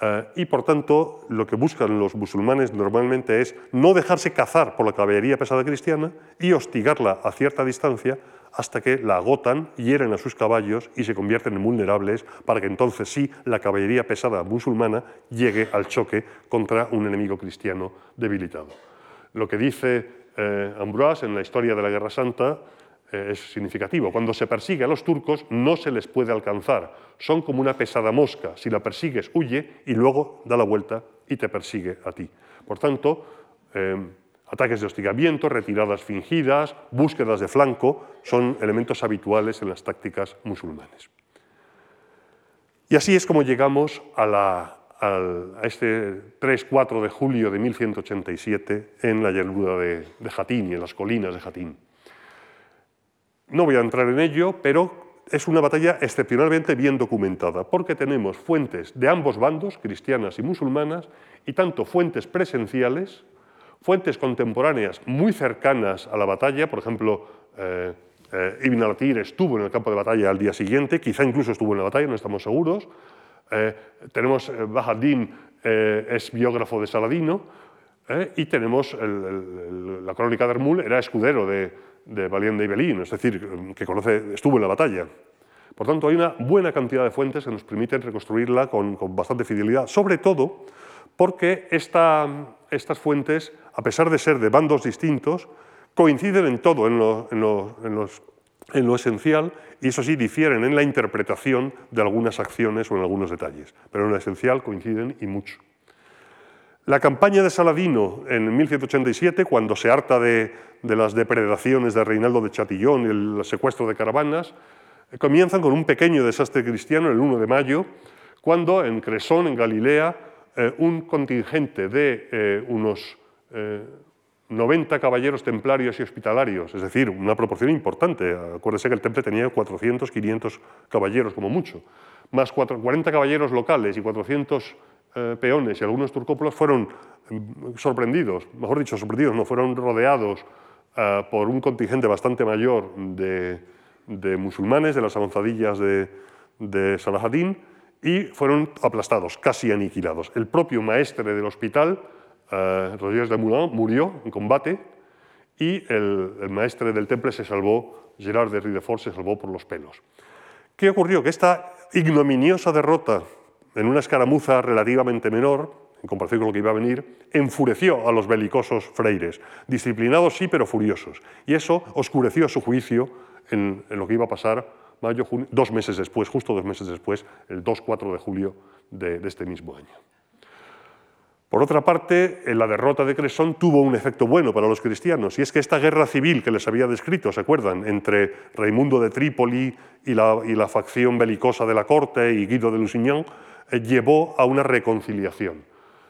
eh, y por tanto, lo que buscan los musulmanes normalmente es no dejarse cazar por la caballería pesada cristiana y hostigarla a cierta distancia hasta que la agotan, hieren a sus caballos y se convierten en vulnerables para que entonces sí la caballería pesada musulmana llegue al choque contra un enemigo cristiano debilitado. Lo que dice eh, Ambroise en la historia de la Guerra Santa eh, es significativo. Cuando se persigue a los turcos no se les puede alcanzar. Son como una pesada mosca. Si la persigues, huye y luego da la vuelta y te persigue a ti. Por tanto, em, ataques de hostigamiento, retiradas fingidas, búsquedas de flanco son elementos habituales en las tácticas musulmanes. Y así es como llegamos a, este 3-4 de julio de 1187 en la llanura de, de Jatín y en las colinas de Jatín. No voy a entrar en ello, pero es una batalla excepcionalmente bien documentada, porque tenemos fuentes de ambos bandos, cristianas y musulmanas, y tanto fuentes presenciales, fuentes contemporáneas muy cercanas a la batalla, por ejemplo, eh, eh, Ibn al-Atir estuvo en el campo de batalla al día siguiente, quizá incluso estuvo en la batalla, no estamos seguros. Eh, tenemos Bahaddin, es biógrafo de Saladino, y tenemos la crónica de Hermul, era escudero de, de Valien de Ibelín, es decir, que conoce, estuvo en la batalla. Por tanto, hay una buena cantidad de fuentes que nos permiten reconstruirla con, bastante fidelidad, sobre todo porque estas fuentes, a pesar de ser de bandos distintos, coinciden en todo, en lo, en lo esencial, y eso sí, difieren en la interpretación de algunas acciones o en algunos detalles, pero en lo esencial coinciden y mucho. La campaña de Saladino en 1187, cuando se harta de, las depredaciones de Reinaldo de Chatillón y el secuestro de caravanas, comienzan con un pequeño desastre cristiano el 1 de mayo, cuando en Cresón, en Galilea, eh, un contingente de eh, unos 90 eh, caballeros templarios y hospitalarios, es decir, una proporción importante, acuérdese que el temple tenía 400, 500 caballeros como mucho, más 40 caballeros locales y 400 eh, peones y algunos turcópolos fueron mm, sorprendidos, mejor dicho, sorprendidos, no, fueron rodeados eh, por un contingente bastante mayor de, musulmanes de las avanzadillas de, de Salahadín y fueron aplastados, casi aniquilados. El propio maestre del hospital, eh, Rodríguez de Moulin, murió en combate y el, maestre del temple se salvó, Gerard de Ridefort se salvó por los pelos. ¿Qué ocurrió? Que esta ignominiosa derrota en una escaramuza relativamente menor, en comparación con lo que iba a venir, enfureció a los belicosos freires, disciplinados sí, pero furiosos. Y eso oscureció su juicio en, lo que iba a pasar mayo, dos meses después, justo dos meses después, el 2-4 de julio de este mismo año. Por otra parte, la derrota de Cresón tuvo un efecto bueno para los cristianos, y es que esta guerra civil que les había descrito, ¿se acuerdan?, entre Raimundo de Trípoli y la, facción belicosa de la corte y Guido de Lusignan, eh, llevó a una reconciliación.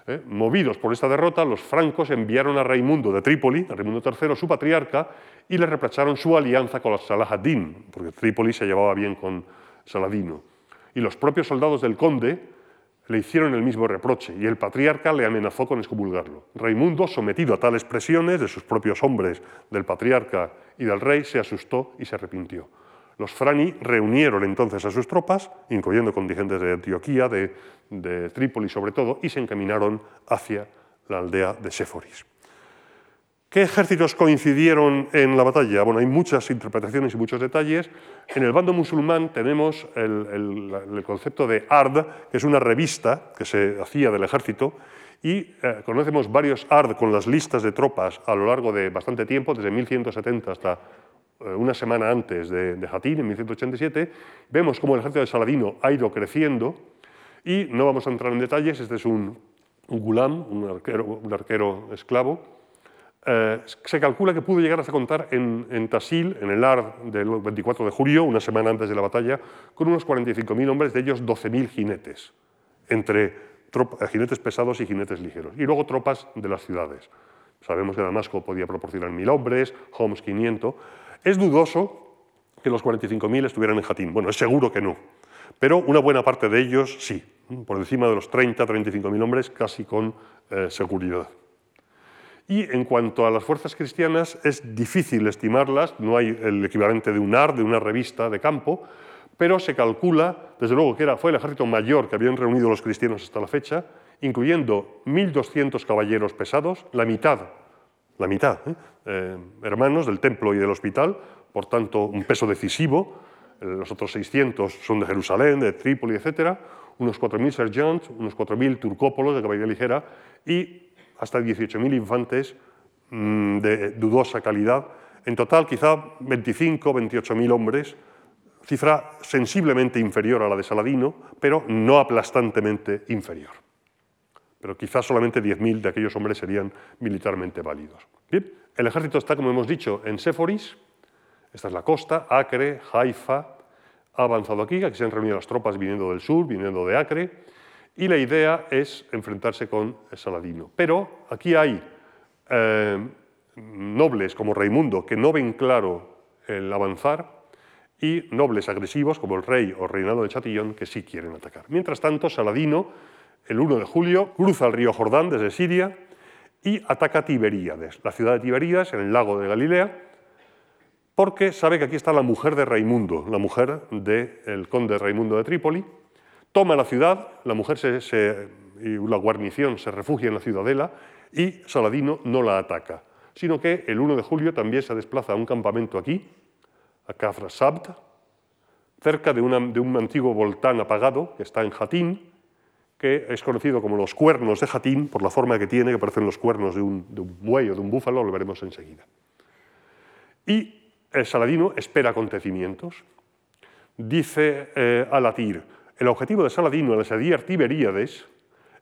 ¿eh? Movidos por esta derrota, los francos enviaron a Raimundo de Trípoli, a Raimundo III, su patriarca, y le reprocharon su alianza con Salah ad-Din, porque Trípoli se llevaba bien con Saladino. Y los propios soldados del conde, le hicieron el mismo reproche y el patriarca le amenazó con excomulgarlo. Raimundo, sometido a tales presiones de sus propios hombres, del patriarca y del rey, se asustó y se arrepintió. Los frani reunieron entonces a sus tropas, incluyendo contingentes de Antioquía, de, Trípoli sobre todo, y se encaminaron hacia la aldea de Séforis. ¿Qué ejércitos coincidieron en la batalla? Bueno, hay muchas interpretaciones y muchos detalles. En el bando musulmán tenemos el, concepto de ARD, que es una revista que se hacía del ejército, y eh, conocemos varios ARD con las listas de tropas a lo largo de bastante tiempo, desde 1170 hasta una semana antes de, de en 1187. Vemos cómo el ejército de Saladino ha ido creciendo, y no vamos a entrar en detalles, este es un, gulam, un arquero, un arquero esclavo, eh, se calcula que pudo llegar hasta contar en, en, Tasil, en el AR del 24 de julio, una semana antes de la batalla, con unos 45.000 hombres, de ellos 12.000 jinetes, entre eh, jinetes pesados y jinetes ligeros, y luego tropas de las ciudades. Sabemos que Damasco podía proporcionar 1.000 hombres, Homs 500. Es dudoso que los 45.000 estuvieran en Jatín. Bueno, es seguro que no, pero una buena parte de ellos sí, por encima de los 30, 35.000 hombres, casi con eh, seguridad. Y en cuanto a las fuerzas cristianas, es difícil estimarlas, no hay el equivalente de un AR, de una revista de campo, pero se calcula, desde luego que era, fue el ejército mayor que habían reunido los cristianos hasta la fecha, incluyendo 1.200 caballeros pesados, la mitad, la mitad, ¿eh? Eh, hermanos del templo y del hospital, por tanto un peso decisivo, eh, los otros 600 son de Jerusalén, de Trípoli, etc., unos 4.000 sergeants, unos 4.000 turcópolos de caballería ligera y hasta 18.000 infantes mm, de dudosa calidad. En total, quizá 25, 28.000 hombres, cifra sensiblemente inferior a la de Saladino, pero no aplastantemente inferior. Pero quizás solamente 10.000 de aquellos hombres serían militarmente válidos. El ejército está, como hemos dicho, en Séforis, esta es la costa, Acre, Haifa, ha avanzado aquí, aquí se han reunido las tropas viniendo del sur, viniendo de Acre, y la idea es enfrentarse con Saladino. Pero aquí hay eh, nobles como Raimundo que no ven claro el avanzar y nobles agresivos como el rey o reinado de Chatillon que sí quieren atacar. Mientras tanto, Saladino, el 1 de julio, cruza el río Jordán desde Siria y ataca Tiberíades, la ciudad de Tiberíades en el lago de Galilea, porque sabe que aquí está la mujer de Raimundo, la mujer del conde Raimundo de Trípoli, Toma la ciudad, la mujer y la guarnición se refugia en la ciudadela y Saladino no la ataca, sino que el 1 de julio también se desplaza a un campamento aquí, a Sabt, cerca de, un antiguo voltán apagado que está en Jatín, que es conocido como los cuernos de Jatín por la forma que tiene, que parecen los cuernos de un, buey o de un búfalo, lo veremos enseguida. Y el Saladino espera acontecimientos. Dice eh, Alatir, el objetivo de Saladino el asedio Tiberíades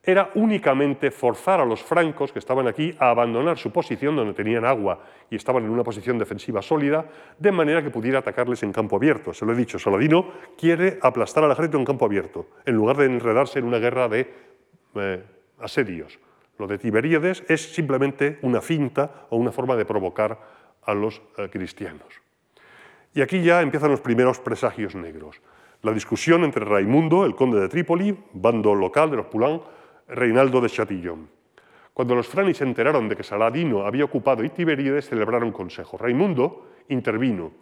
era únicamente forzar a los francos que estaban aquí a abandonar su posición donde tenían agua y estaban en una posición defensiva sólida, de manera que pudiera atacarles en campo abierto. Se lo he dicho, Saladino quiere aplastar al ejército en campo abierto, en lugar de enredarse en una guerra de eh, asedios. Lo de Tiberíades es simplemente una finta o una forma de provocar a los eh, cristianos. Y aquí ya empiezan los primeros presagios negros la discusión entre Raimundo, el conde de Trípoli, bando local de los Pulán, Reinaldo de Chatillon. Cuando los franis se enteraron de que Saladino había ocupado y Tiberíades, celebraron consejo. Raimundo intervino.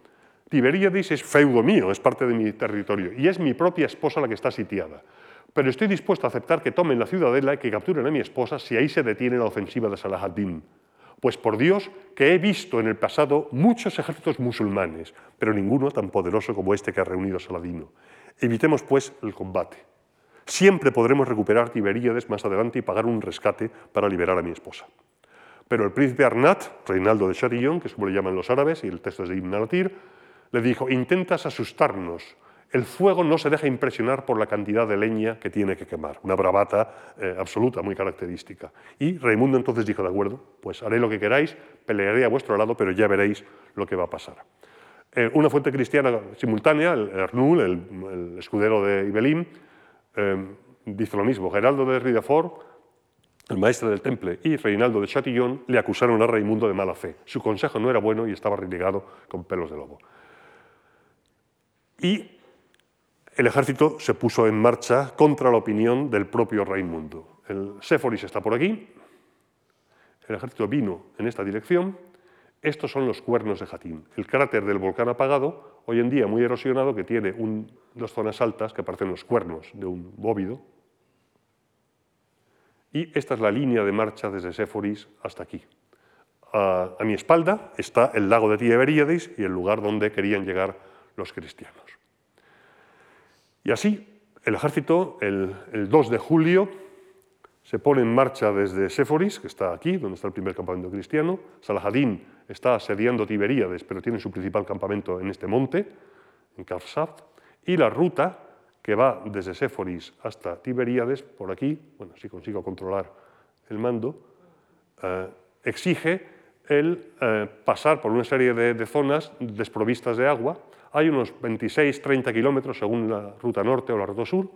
Tiberíades es feudo mío, es parte de mi territorio, y es mi propia esposa la que está sitiada. Pero estoy dispuesto a aceptar que tomen la ciudadela y que capturen a mi esposa si ahí se detiene la ofensiva de Salah. Pues por Dios que he visto en el pasado muchos ejércitos musulmanes, pero ninguno tan poderoso como este que ha reunido Saladino. Evitemos, pues, el combate. Siempre podremos recuperar Tiberíades más adelante y pagar un rescate para liberar a mi esposa. Pero el príncipe Arnat, Reinaldo de Chatillon, que es como le llaman los árabes, y el texto es de Ibn al-Atir, le dijo, intentas asustarnos, el fuego no se deja impresionar por la cantidad de leña que tiene que quemar, una bravata eh, absoluta, muy característica. Y Raimundo entonces dijo, de acuerdo, pues haré lo que queráis, pelearé a vuestro lado, pero ya veréis lo que va a pasar. Eh, una fuente cristiana simultánea, el Ernul, el, escudero de Ibelín, eh, dice lo mismo. Geraldo de Ridefort, el maestro del Temple, y Reinaldo de Chatillon le acusaron a Raimundo de mala fe. Su consejo no era bueno y estaba renegado con pelos de lobo. Y el ejército se puso en marcha contra la opinión del propio Raimundo. El Séforis está por aquí, el ejército vino en esta dirección estos son los cuernos de Jatín, el cráter del volcán apagado, hoy en día muy erosionado, que tiene dos zonas altas que parecen los cuernos de un bóvido. Y esta es la línea de marcha desde Séforis hasta aquí. A, mi espalda está el lago de Tiberíades y el lugar donde querían llegar los cristianos. Y así, el ejército, el, el 2 de julio, se pone en marcha desde Séforis, que está aquí, donde está el primer campamento cristiano. Salahadín está asediando Tiberíades, pero tiene su principal campamento en este monte, en Karsat. Y la ruta que va desde Séforis hasta Tiberíades, por aquí, bueno, si consigo controlar el mando, eh, exige el eh, pasar por una serie de, zonas desprovistas de agua. Hay unos 26-30 kilómetros según la ruta norte o la ruta sur,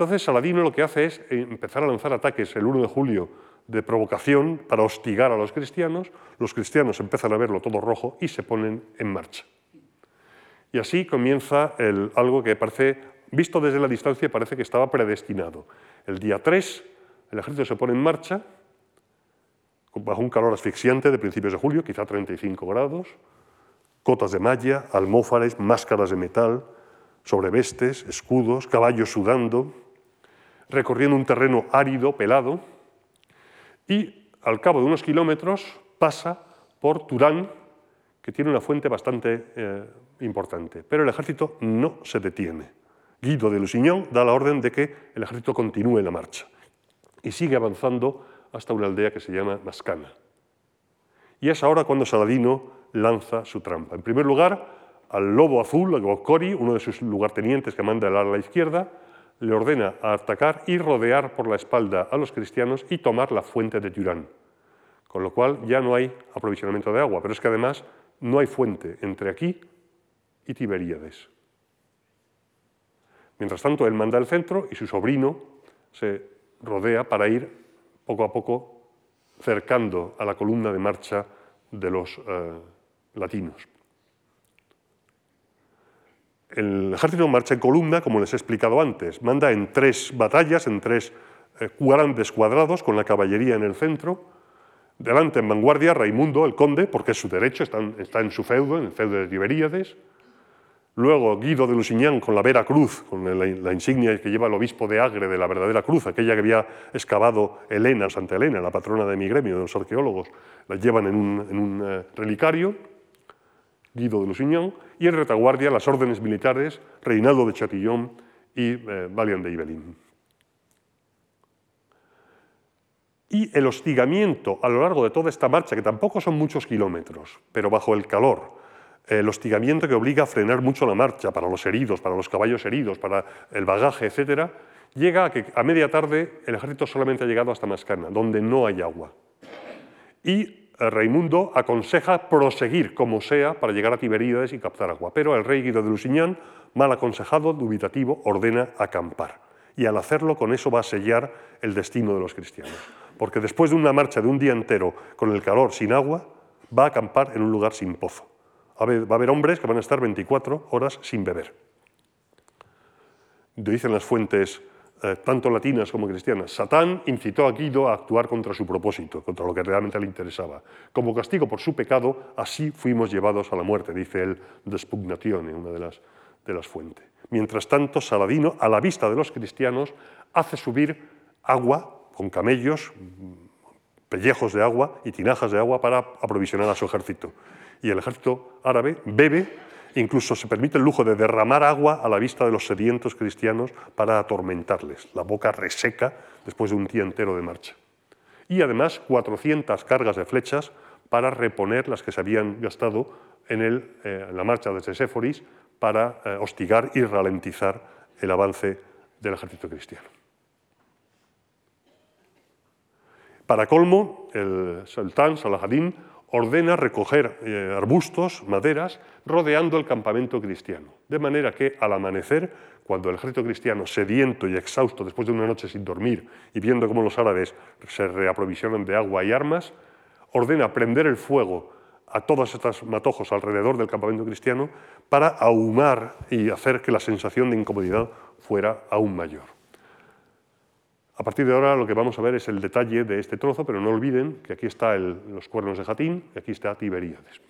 entonces Saladino lo que hace es empezar a lanzar ataques el 1 de julio de provocación para hostigar a los cristianos, los cristianos empiezan a verlo todo rojo y se ponen en marcha. Y así comienza algo que parece, visto desde la distancia, parece que estaba predestinado. El día 3 el ejército se pone en marcha bajo un calor asfixiante de principios de julio, quizá 35 grados, cotas de malla, almófares, máscaras de metal, sobrevestes, escudos, caballos sudando, recorriendo un terreno árido, pelado, y al cabo de unos kilómetros pasa por Turán, que tiene una fuente bastante eh, importante. Pero el ejército no se detiene. Guido de Lusignan da la orden de que el ejército continúe la marcha y sigue avanzando hasta una aldea que se llama Mascana. Y es ahora cuando Saladino lanza su trampa. En primer lugar, al lobo azul, a Gokori, uno de sus lugartenientes que manda el ala izquierda, le ordena atacar y rodear por la espalda a los cristianos y tomar la fuente de Turán. Con lo cual ya no hay aprovisionamiento de agua, pero es que además no hay fuente entre aquí y Tiberíades. Mientras tanto, él manda el centro y su sobrino se rodea para ir poco a poco cercando a la columna de marcha de los eh, latinos. El ejército marcha en columna, como les he explicado antes, manda en tres batallas, en tres eh, grandes cuadrados, con la caballería en el centro. Delante, en vanguardia, Raimundo, el conde, porque es su derecho, está, en su feudo, en el feudo de Tiberíades. Luego Guido de Lusignan con la Vera Cruz, con la, insignia que lleva el obispo de Agre de la verdadera cruz, aquella que había excavado Elena, Santa Elena, la patrona de mi gremio, de los arqueólogos, la llevan en un, eh, relicario. Guido de Lusignan, y en retaguardia las órdenes militares Reinaldo de Chatillon y eh, Valian de Ibelín. Y el hostigamiento a lo largo de toda esta marcha, que tampoco son muchos kilómetros, pero bajo el calor, el hostigamiento que obliga a frenar mucho la marcha para los heridos, para los caballos heridos, para el bagaje, etc., llega a que a media tarde el ejército solamente ha llegado hasta Mascana, donde no hay agua. Y Raimundo aconseja proseguir como sea para llegar a Tiberíades y captar agua, pero el rey Guido de Lusignan, mal aconsejado, dubitativo, ordena acampar. Y al hacerlo, con eso va a sellar el destino de los cristianos. Porque después de una marcha de un día entero con el calor sin agua, va a acampar en un lugar sin pozo. Va a haber hombres que van a estar 24 horas sin beber. Dicen las fuentes eh, tanto latinas como cristianas. Satán incitó a Guido a actuar contra su propósito, contra lo que realmente le interesaba. Como castigo por su pecado, así fuimos llevados a la muerte, dice el Despugnatione, una de las, de las fuentes. Mientras tanto, Saladino, a la vista de los cristianos, hace subir agua con camellos, pellejos de agua y tinajas de agua para aprovisionar a su ejército. Y el ejército árabe bebe Incluso se permite el lujo de derramar agua a la vista de los sedientos cristianos para atormentarles, la boca reseca después de un día entero de marcha. Y además 400 cargas de flechas para reponer las que se habían gastado en, eh, la marcha desde Séforis para eh, hostigar y ralentizar el avance del ejército cristiano. Para colmo, el sultán Salahadín ordena recoger eh, arbustos, maderas, rodeando el campamento cristiano. De manera que al amanecer, cuando el ejército cristiano, sediento y exhausto después de una noche sin dormir y viendo cómo los árabes se reaprovisionan de agua y armas, ordena prender el fuego a todos estos matojos alrededor del campamento cristiano para ahumar y hacer que la sensación de incomodidad fuera aún mayor. A partir de ahora lo que vamos a ver es el detalle de este trozo, pero no olviden que aquí están los cuernos de Jatín y aquí está Tiberíades.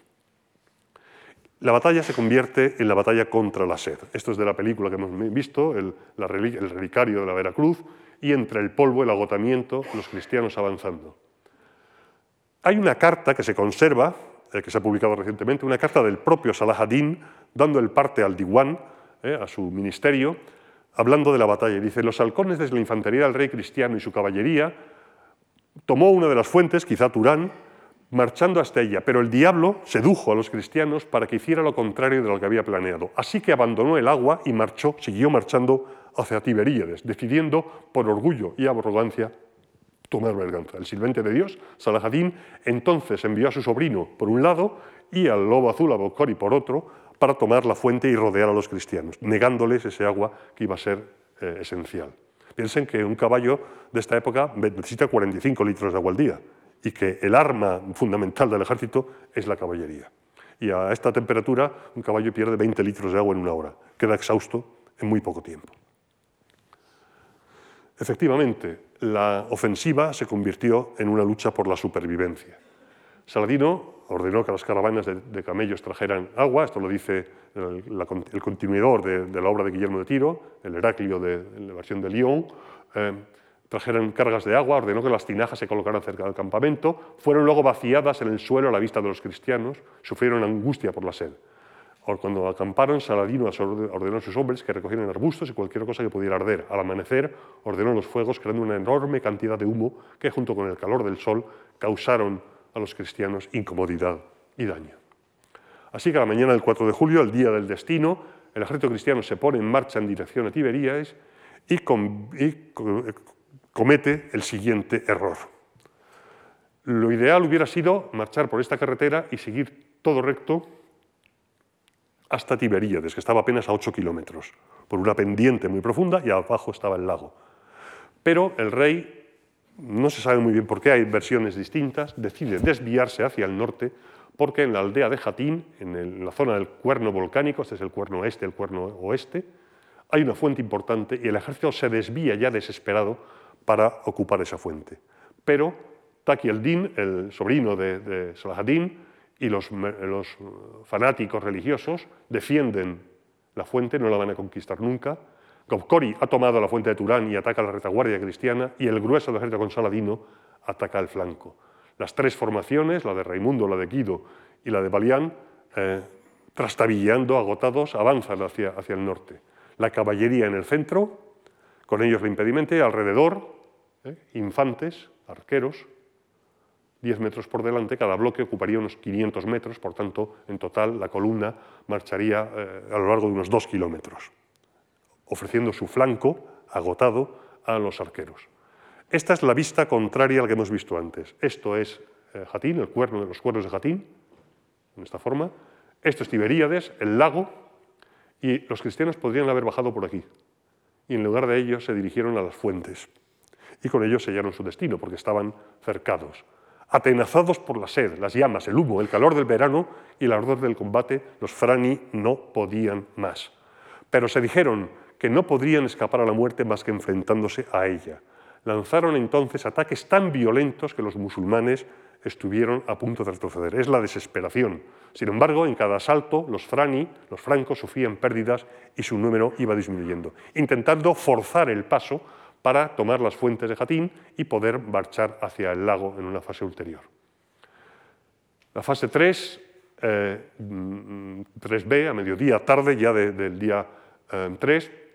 La batalla se convierte en la batalla contra la sed. Esto es de la película que hemos visto, el, relicario de la Veracruz, y entre el polvo, el agotamiento, los cristianos avanzando. Hay una carta que se conserva, eh, que se ha publicado recientemente, una carta del propio Salah ad-Din dando el parte al Diwan, eh, a su ministerio, hablando de la batalla. Dice, los halcones desde la infantería del rey cristiano y su caballería tomó una de las fuentes, quizá Turán, marchando hasta ella, pero el diablo sedujo a los cristianos para que hiciera lo contrario de lo que había planeado. Así que abandonó el agua y marchó, siguió marchando hacia Tiberíades, decidiendo por orgullo y arrogancia tomar verganza. El silvente de Dios, Salahadín, entonces envió a su sobrino por un lado y al lobo azul, a Bocori, por otro, para tomar la fuente y rodear a los cristianos, negándoles ese agua que iba a ser eh, esencial. Piensen que un caballo de esta época necesita 45 litros de agua al día y que el arma fundamental del ejército es la caballería. Y a esta temperatura un caballo pierde 20 litros de agua en una hora, queda exhausto en muy poco tiempo. Efectivamente, la ofensiva se convirtió en una lucha por la supervivencia. Saladino ordenó que las caravanas de, camellos trajeran agua, esto lo dice el, continuador de, la obra de Guillermo de Tiro, el Heraclio de, la versión de Lyon, eh, trajeran cargas de agua, ordenó que las tinajas se colocaran cerca del campamento, fueron luego vaciadas en el suelo a la vista de los cristianos, sufrieron angustia por la sed. Cuando acamparon, Saladino ordenó a sus hombres que recogieran arbustos y cualquier cosa que pudiera arder. Al amanecer, ordenó los fuegos, creando una enorme cantidad de humo que, junto con el calor del sol, causaron a los cristianos incomodidad y daño. Así que a la mañana del 4 de julio, el día del destino, el ejército cristiano se pone en marcha en dirección a Tiberíades y, comete el siguiente error. Lo ideal hubiera sido marchar por esta carretera y seguir todo recto hasta Tiberíades, que estaba apenas a 8 kilómetros, por una pendiente muy profunda y abajo estaba el lago. Pero el rey no se sabe muy bien por qué, hay versiones distintas, decide desviarse hacia el norte porque en la aldea de Jatín, en la zona del cuerno volcánico, este es el cuerno este, el cuerno oeste, hay una fuente importante y el ejército se desvía ya desesperado para ocupar esa fuente. Pero Taki el-Din, el sobrino de, de Salahadin, y los fanáticos religiosos defienden la fuente, no la van a conquistar nunca, Gobkori ha tomado la fuente de Turán y ataca la retaguardia cristiana y el grueso del ejército con Saladino ataca el flanco. Las tres formaciones, la de Raimundo, la de Guido y la de Balián, eh, trastabillando, agotados, avanzan hacia, hacia el norte. La caballería en el centro, con ellos el impedimento, y alrededor, eh, infantes, arqueros, 10 metros por delante, cada bloque ocuparía unos 500 metros, por tanto, en total la columna marcharía eh, a lo largo de unos 2 kilómetros ofreciendo su flanco agotado a los arqueros. Esta es la vista contraria a la que hemos visto antes. Esto es eh, Jatín, el cuerno de los cuernos de Jatín, en esta forma. Esto es Tiberíades, el lago, y los cristianos podrían haber bajado por aquí. Y en lugar de ello se dirigieron a las fuentes. Y con ello sellaron su destino, porque estaban cercados. Atenazados por la sed, las llamas, el humo, el calor del verano y el ardor del combate, los frani no podían más. Pero se dijeron, que no podrían escapar a la muerte más que enfrentándose a ella. Lanzaron entonces ataques tan violentos que los musulmanes estuvieron a punto de retroceder. Es la desesperación. Sin embargo, en cada asalto, los frani, los francos, sufrían pérdidas y su número iba disminuyendo, intentando forzar el paso para tomar las fuentes de Jatín y poder marchar hacia el lago en una fase ulterior. La fase 3 3B, eh, a mediodía, tarde ya del día 3, mm,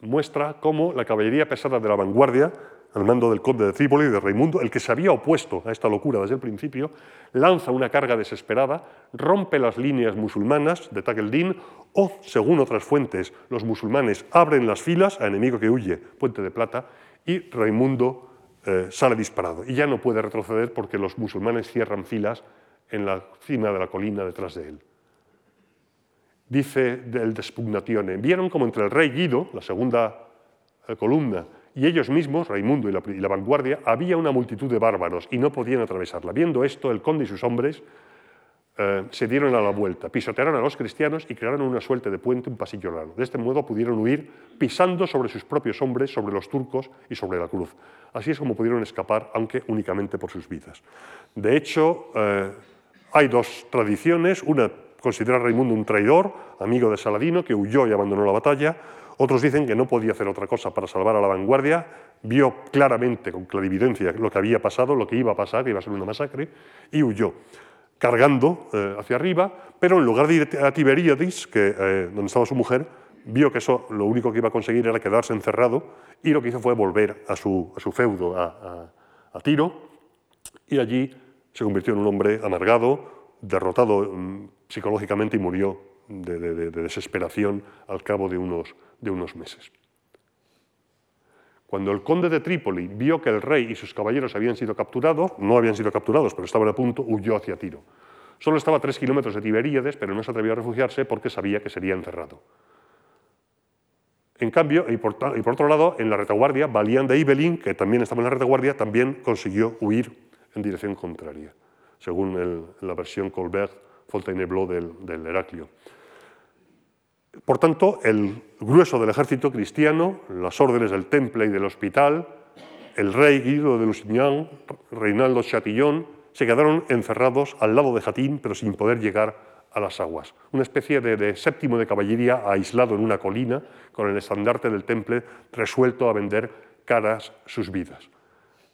muestra cómo la caballería pesada de la vanguardia, al mando del conde de Trípoli, de Raimundo, el que se había opuesto a esta locura desde el principio, lanza una carga desesperada, rompe las líneas musulmanas de Takeldin o, según otras fuentes, los musulmanes abren las filas a enemigo que huye, Puente de Plata, y Raimundo eh, sale disparado. Y ya no puede retroceder porque los musulmanes cierran filas en la cima de la colina detrás de él. Dice del Despugnatione, vieron como entre el rey Guido, la segunda eh, columna, y ellos mismos, Raimundo y la, vanguardia, había una multitud de bárbaros y no podían atravesarla. Viendo esto, el conde y sus hombres eh, se dieron a la vuelta, pisotearon a los cristianos y crearon una suerte de puente, un pasillo largo. De este modo pudieron huir pisando sobre sus propios hombres, sobre los turcos y sobre la cruz. Así es como pudieron escapar, aunque únicamente por sus vidas. De hecho, eh, hay dos tradiciones. Una considera a Raimundo un traidor, amigo de Saladino, que huyó y abandonó la batalla. Otros dicen que no podía hacer otra cosa para salvar a la vanguardia, vio claramente, con clarividencia, lo que había pasado, lo que iba a pasar, que iba a ser una masacre, y huyó, cargando eh, hacia arriba, pero en lugar de ir a Tiberíades, que, eh, donde estaba su mujer, vio que eso lo único que iba a conseguir era quedarse encerrado, y lo que hizo fue volver a su, feudo, a, a Tiro, y allí se convirtió en un hombre amargado, derrotado mm, psicológicamente y murió de, desesperación al cabo de unos, meses. Cuando el conde de Trípoli vio que el rey y sus caballeros habían sido capturados, no habían sido capturados, pero estaban a punto, huyó hacia Tiro. Solo estaba a tres kilómetros de Tiberíades, pero no se atrevió a refugiarse porque sabía que sería encerrado. En cambio, y por, otro lado, en la retaguardia, Balián de Ibelin, que también estaba en la retaguardia, también consiguió huir en dirección contraria, según la versión Colbert Fontainebleau del, del Heraclio. Por tanto, el grueso del ejército cristiano, las órdenes del Temple y del hospital, el rey Guido de Lusignan, Reinaldo Chatillon, se quedaron encerrados al lado de Jatín, pero sin poder llegar a las aguas. Una especie de, séptimo de caballería aislado en una colina, con el estandarte del Temple resuelto a vender caras sus vidas.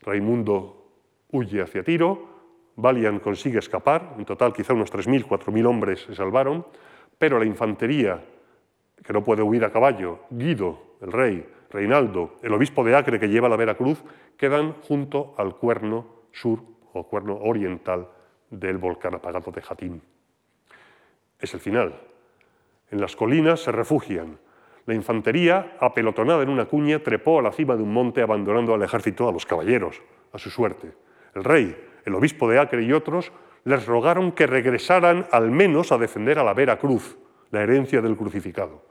Raimundo huye hacia Tiro, Valian consigue escapar, en total quizá unos 3.000, 4.000 hombres se salvaron, pero la infantería, que no puede huir a caballo, Guido, el rey, Reinaldo, el obispo de Acre que lleva la Veracruz, quedan junto al cuerno sur o cuerno oriental del volcán apagado de Jatín. Es el final. En las colinas se refugian. La infantería, apelotonada en una cuña, trepó a la cima de un monte abandonando al ejército, a los caballeros, a su suerte. El rey, el obispo de Acre y otros, les rogaron que regresaran al menos a defender a la Vera Cruz, la herencia del crucificado,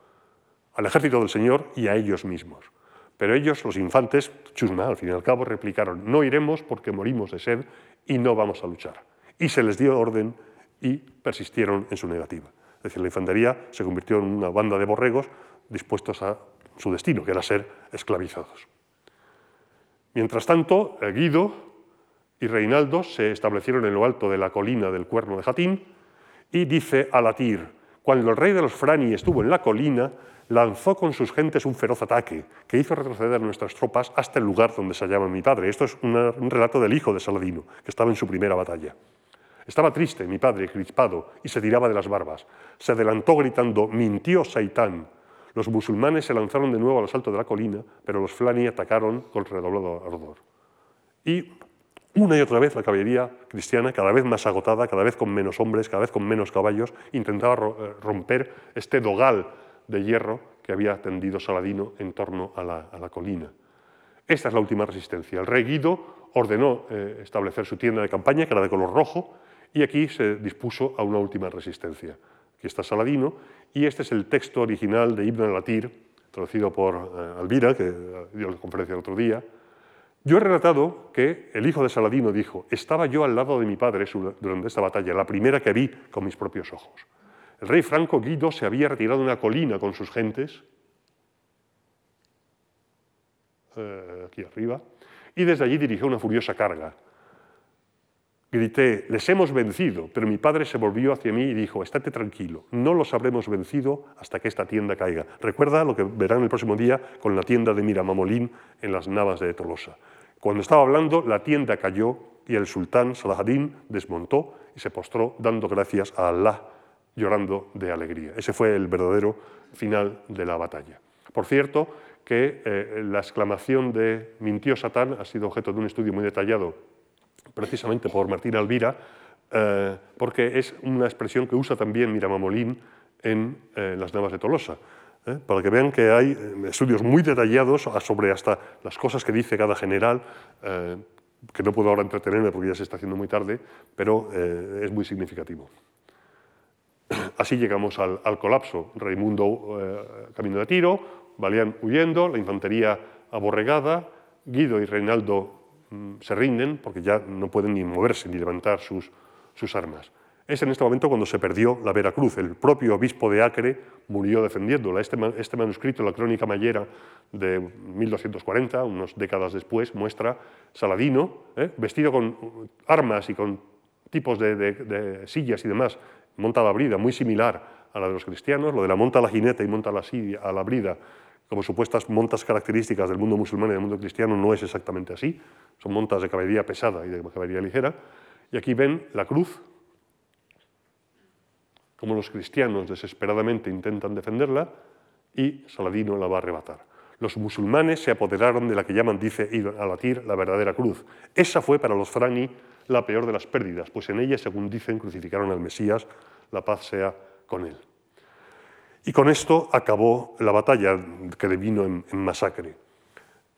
al ejército del Señor y a ellos mismos. Pero ellos, los infantes, chusma, al fin y al cabo, replicaron, no iremos porque morimos de sed y no vamos a luchar. Y se les dio orden y persistieron en su negativa. Es decir, la infantería se convirtió en una banda de borregos dispuestos a su destino, que era ser esclavizados. Mientras tanto, Guido, y Reinaldo se establecieron en lo alto de la colina del cuerno de Jatín y dice a Latir, cuando el rey de los Frani estuvo en la colina, lanzó con sus gentes un feroz ataque que hizo retroceder nuestras tropas hasta el lugar donde se hallaba mi padre. Esto es un relato del hijo de Saladino, que estaba en su primera batalla. Estaba triste mi padre, crispado, y se tiraba de las barbas. Se adelantó gritando, mintió Saitán. Los musulmanes se lanzaron de nuevo al asalto de la colina, pero los Flani atacaron con redoblado ardor. Y una y otra vez la caballería cristiana, cada vez más agotada, cada vez con menos hombres, cada vez con menos caballos, intentaba eh, romper este dogal de hierro que había tendido Saladino en torno a la, colina. Esta es la última resistencia. El rey Guido ordenó eh, establecer su tienda de campaña, que era de color rojo, y aquí se dispuso a una última resistencia. Aquí está Saladino, y este es el texto original de Ibn al-Latir, traducido por eh, Alvira, que dio la conferencia el otro día, yo he relatado que el hijo de Saladino dijo, estaba yo al lado de mi padre durante esta batalla, la primera que vi con mis propios ojos. El rey franco Guido se había retirado de una colina con sus gentes, eh, aquí arriba, y desde allí dirigió una furiosa carga. Grité, les hemos vencido, pero mi padre se volvió hacia mí y dijo, estate tranquilo, no los habremos vencido hasta que esta tienda caiga. Recuerda lo que verán el próximo día con la tienda de Miramamolín en las Navas de Tolosa. Cuando estaba hablando, la tienda cayó y el sultán Salahadín desmontó y se postró dando gracias a Allah, llorando de alegría. Ese fue el verdadero final de la batalla. Por cierto, que eh, la exclamación de mintió Satán ha sido objeto de un estudio muy detallado precisamente por Martín Alvira, eh, porque es una expresión que usa también Miramamolín en eh, las Navas de Tolosa. Para que vean que hay estudios muy detallados sobre hasta las cosas que dice cada general, que no puedo ahora entretenerme porque ya se está haciendo muy tarde, pero es muy significativo. Así llegamos al, al colapso. Raimundo camino de tiro, Valían huyendo, la infantería aborregada, Guido y Reinaldo se rinden porque ya no pueden ni moverse ni levantar sus, sus armas. Es en este momento cuando se perdió la Veracruz. El propio obispo de Acre murió defendiéndola. Este, este manuscrito, la Crónica Mayera de 1240, unas décadas después, muestra Saladino ¿eh? vestido con armas y con tipos de, sillas y demás, monta la brida, muy similar a la de los cristianos. Lo de la monta a la jineta y monta la, a la brida como supuestas montas características del mundo musulmán y del mundo cristiano, no es exactamente así. Son montas de caballería pesada y de caballería ligera. Y aquí ven la cruz, como los cristianos desesperadamente intentan defenderla y Saladino la va a arrebatar. Los musulmanes se apoderaron de la que llaman, dice Alatir, la verdadera cruz. Esa fue para los frani la peor de las pérdidas, pues en ella, según dicen, crucificaron al Mesías, la paz sea con él. Y con esto acabó la batalla que devino en, masacre.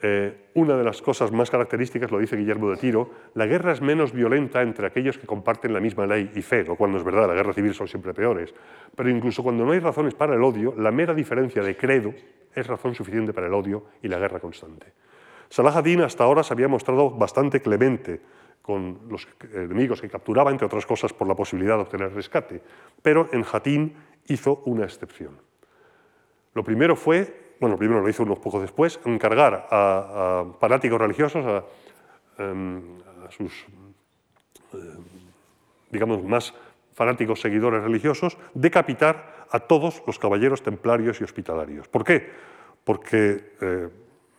Eh, una de las cosas más características, lo dice Guillermo de Tiro, la guerra es menos violenta entre aquellos que comparten la misma ley y fe, lo cual no es verdad, la guerra civil son siempre peores. Pero incluso cuando no hay razones para el odio, la mera diferencia de credo es razón suficiente para el odio y la guerra constante. Salah ad-Din hasta ahora se había mostrado bastante clemente con los enemigos que capturaba, entre otras cosas por la posibilidad de obtener rescate, pero en Hatín hizo una excepción. Lo primero fue, bueno, primero lo hizo unos pocos después, encargar a, fanáticos religiosos, a, em, sus, em, digamos, más fanáticos seguidores religiosos, decapitar a todos los caballeros templarios y hospitalarios. ¿Por qué? Porque eh,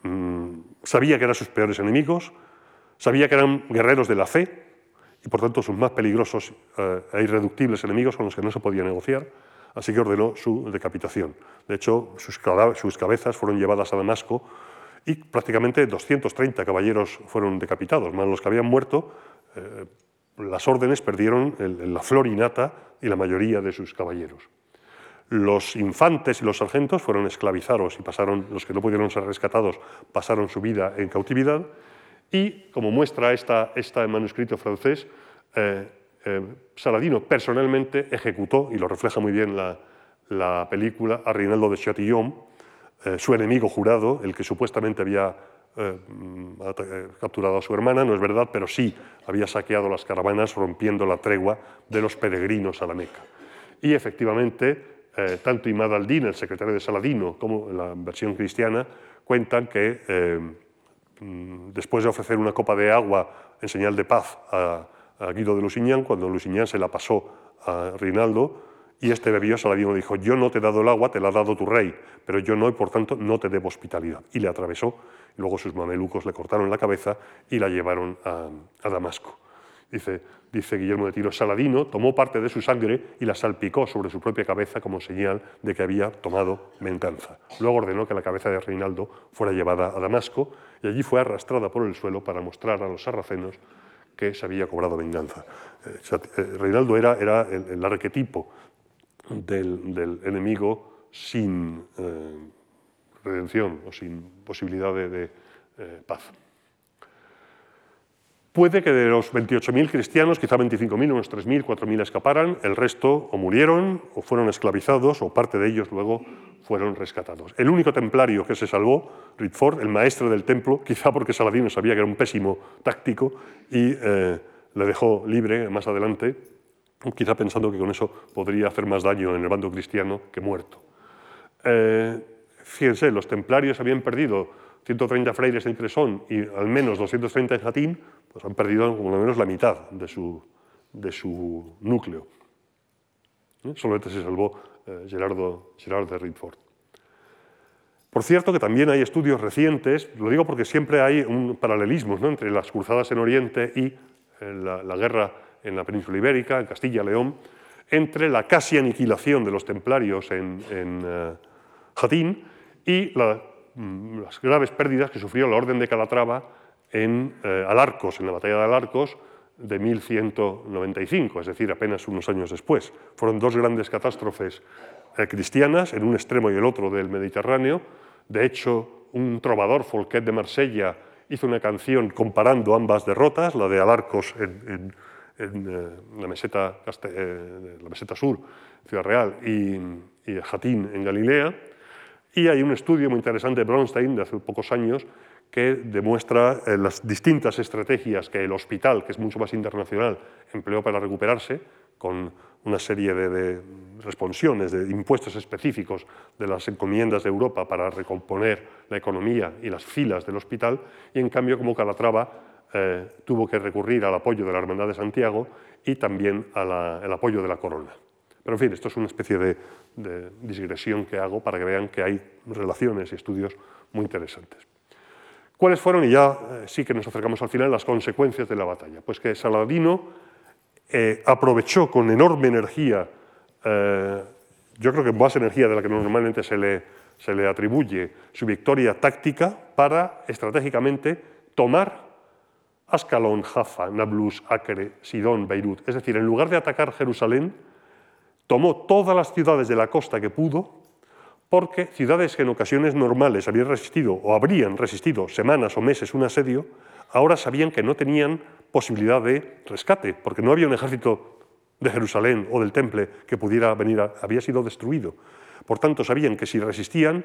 mm, sabía que eran sus peores enemigos, sabía que eran guerreros de la fe y por tanto sus más peligrosos eh, e irreductibles enemigos con los que no se podía negociar así que ordenó su decapitación. De hecho, sus, cabezas fueron llevadas a Damasco y prácticamente 230 caballeros fueron decapitados, más los que habían muerto. Eh, las órdenes perdieron la flor innata y la mayoría de sus caballeros. Los infantes y los sargentos fueron esclavizados y pasaron, los que no pudieron ser rescatados pasaron su vida en cautividad. Y, como muestra esta, este manuscrito francés, eh, eh, Saladino personalmente ejecutó, y lo refleja muy bien la, película, a Rinaldo de Chatillon, eh, su enemigo jurado, el que supuestamente había eh, capturado a su hermana, no es verdad, pero sí había saqueado las caravanas rompiendo la tregua de los peregrinos a la Meca. Y efectivamente, tanto Imad al-Din, el secretario de Saladino, como la versión cristiana, cuentan que mm, después de ofrecer una copa de agua en señal de paz a, Guido de Lusignan, cuando Lusignan se la pasó a Rinaldo, y este bebió, Saladino dijo, yo no te he dado el agua, te la ha dado tu rey, pero yo no, y por tanto no te debo hospitalidad. Y le atravesó, luego sus mamelucos le cortaron la cabeza y la llevaron a, Damasco. Dice, dice Guillermo de Tiro, Saladino tomó parte de su sangre y la salpicó sobre su propia cabeza como señal de que había tomado venganza. Luego ordenó que la cabeza de Reinaldo fuera llevada a Damasco y allí fue arrastrada por el suelo para mostrar a los sarracenos que se había cobrado venganza. Eh, eh, Reinaldo era, el, arquetipo del, enemigo sin eh, redención o sin posibilidad de, paz. Puede que de los 28.000 cristianos, quizá 25.000, unos 3.000, 4.000 escaparan, el resto o murieron o fueron esclavizados o parte de ellos luego fueron rescatados. El único templario que se salvó, Ritford, el maestro del templo, quizá porque Saladino sabía que era un pésimo táctico y eh, le dejó libre más adelante, quizá pensando que con eso podría hacer más daño en el bando cristiano que muerto. Eh, fíjense, los templarios habían perdido 130 freires en Cresón y al menos 230 en Jatín, pues han perdido como menos la mitad de su, de su núcleo. ¿Eh? Solamente se salvó eh, Gerardo, Gerardo de Ritford. Por cierto que también hay estudios recientes, lo digo porque siempre hay un paralelismo entre las cruzadas en Oriente y la, guerra en la península ibérica, en Castilla-León, entre la casi aniquilación de los templarios en, en Jatín y mm, las graves pérdidas que sufrió la Orden de Calatrava en Alarcos, en la batalla de Alarcos, de 1195, es decir, apenas unos años después. Fueron dos grandes catástrofes eh, cristianas en un extremo y el otro del Mediterráneo. De hecho, un trovador, Folquet de Marsella, hizo una canción comparando ambas derrotas, la de Alarcos en, eh, la, meseta, eh, la, meseta, sur, Ciudad Real, y, y Jatín en Galilea. Y hay un estudio muy interesante de Bronstein de hace pocos años que demuestra eh, las distintas estrategias que el hospital, que es mucho más internacional, empleó para recuperarse, con una serie de, responsiones, de impuestos específicos de las encomiendas de Europa para recomponer la economía y las filas del hospital, y en cambio como Calatrava eh, tuvo que recurrir al apoyo de la Hermandad de Santiago y también al apoyo de la corona. Pero en fin, esto es una especie de, de digresión que hago para que vean que hay relaciones y estudios muy interesantes. ¿Cuáles fueron, y ya eh, sí que nos acercamos al final, las consecuencias de la batalla? Pues que Saladino eh, aprovechó con enorme energía, eh, yo creo que más energía de la que normalmente se le, se le atribuye, su victoria táctica para estratégicamente tomar Ascalón, Jaffa, Nablus, Acre, Sidón, Beirut. Es decir, en lugar de atacar Jerusalén, tomó todas las ciudades de la costa que pudo porque ciudades que en ocasiones normales habían resistido o habrían resistido semanas o meses un asedio, ahora sabían que no tenían posibilidad de rescate, porque no había un ejército de Jerusalén o del Temple que pudiera venir, había sido destruido. Por tanto, sabían que si resistían,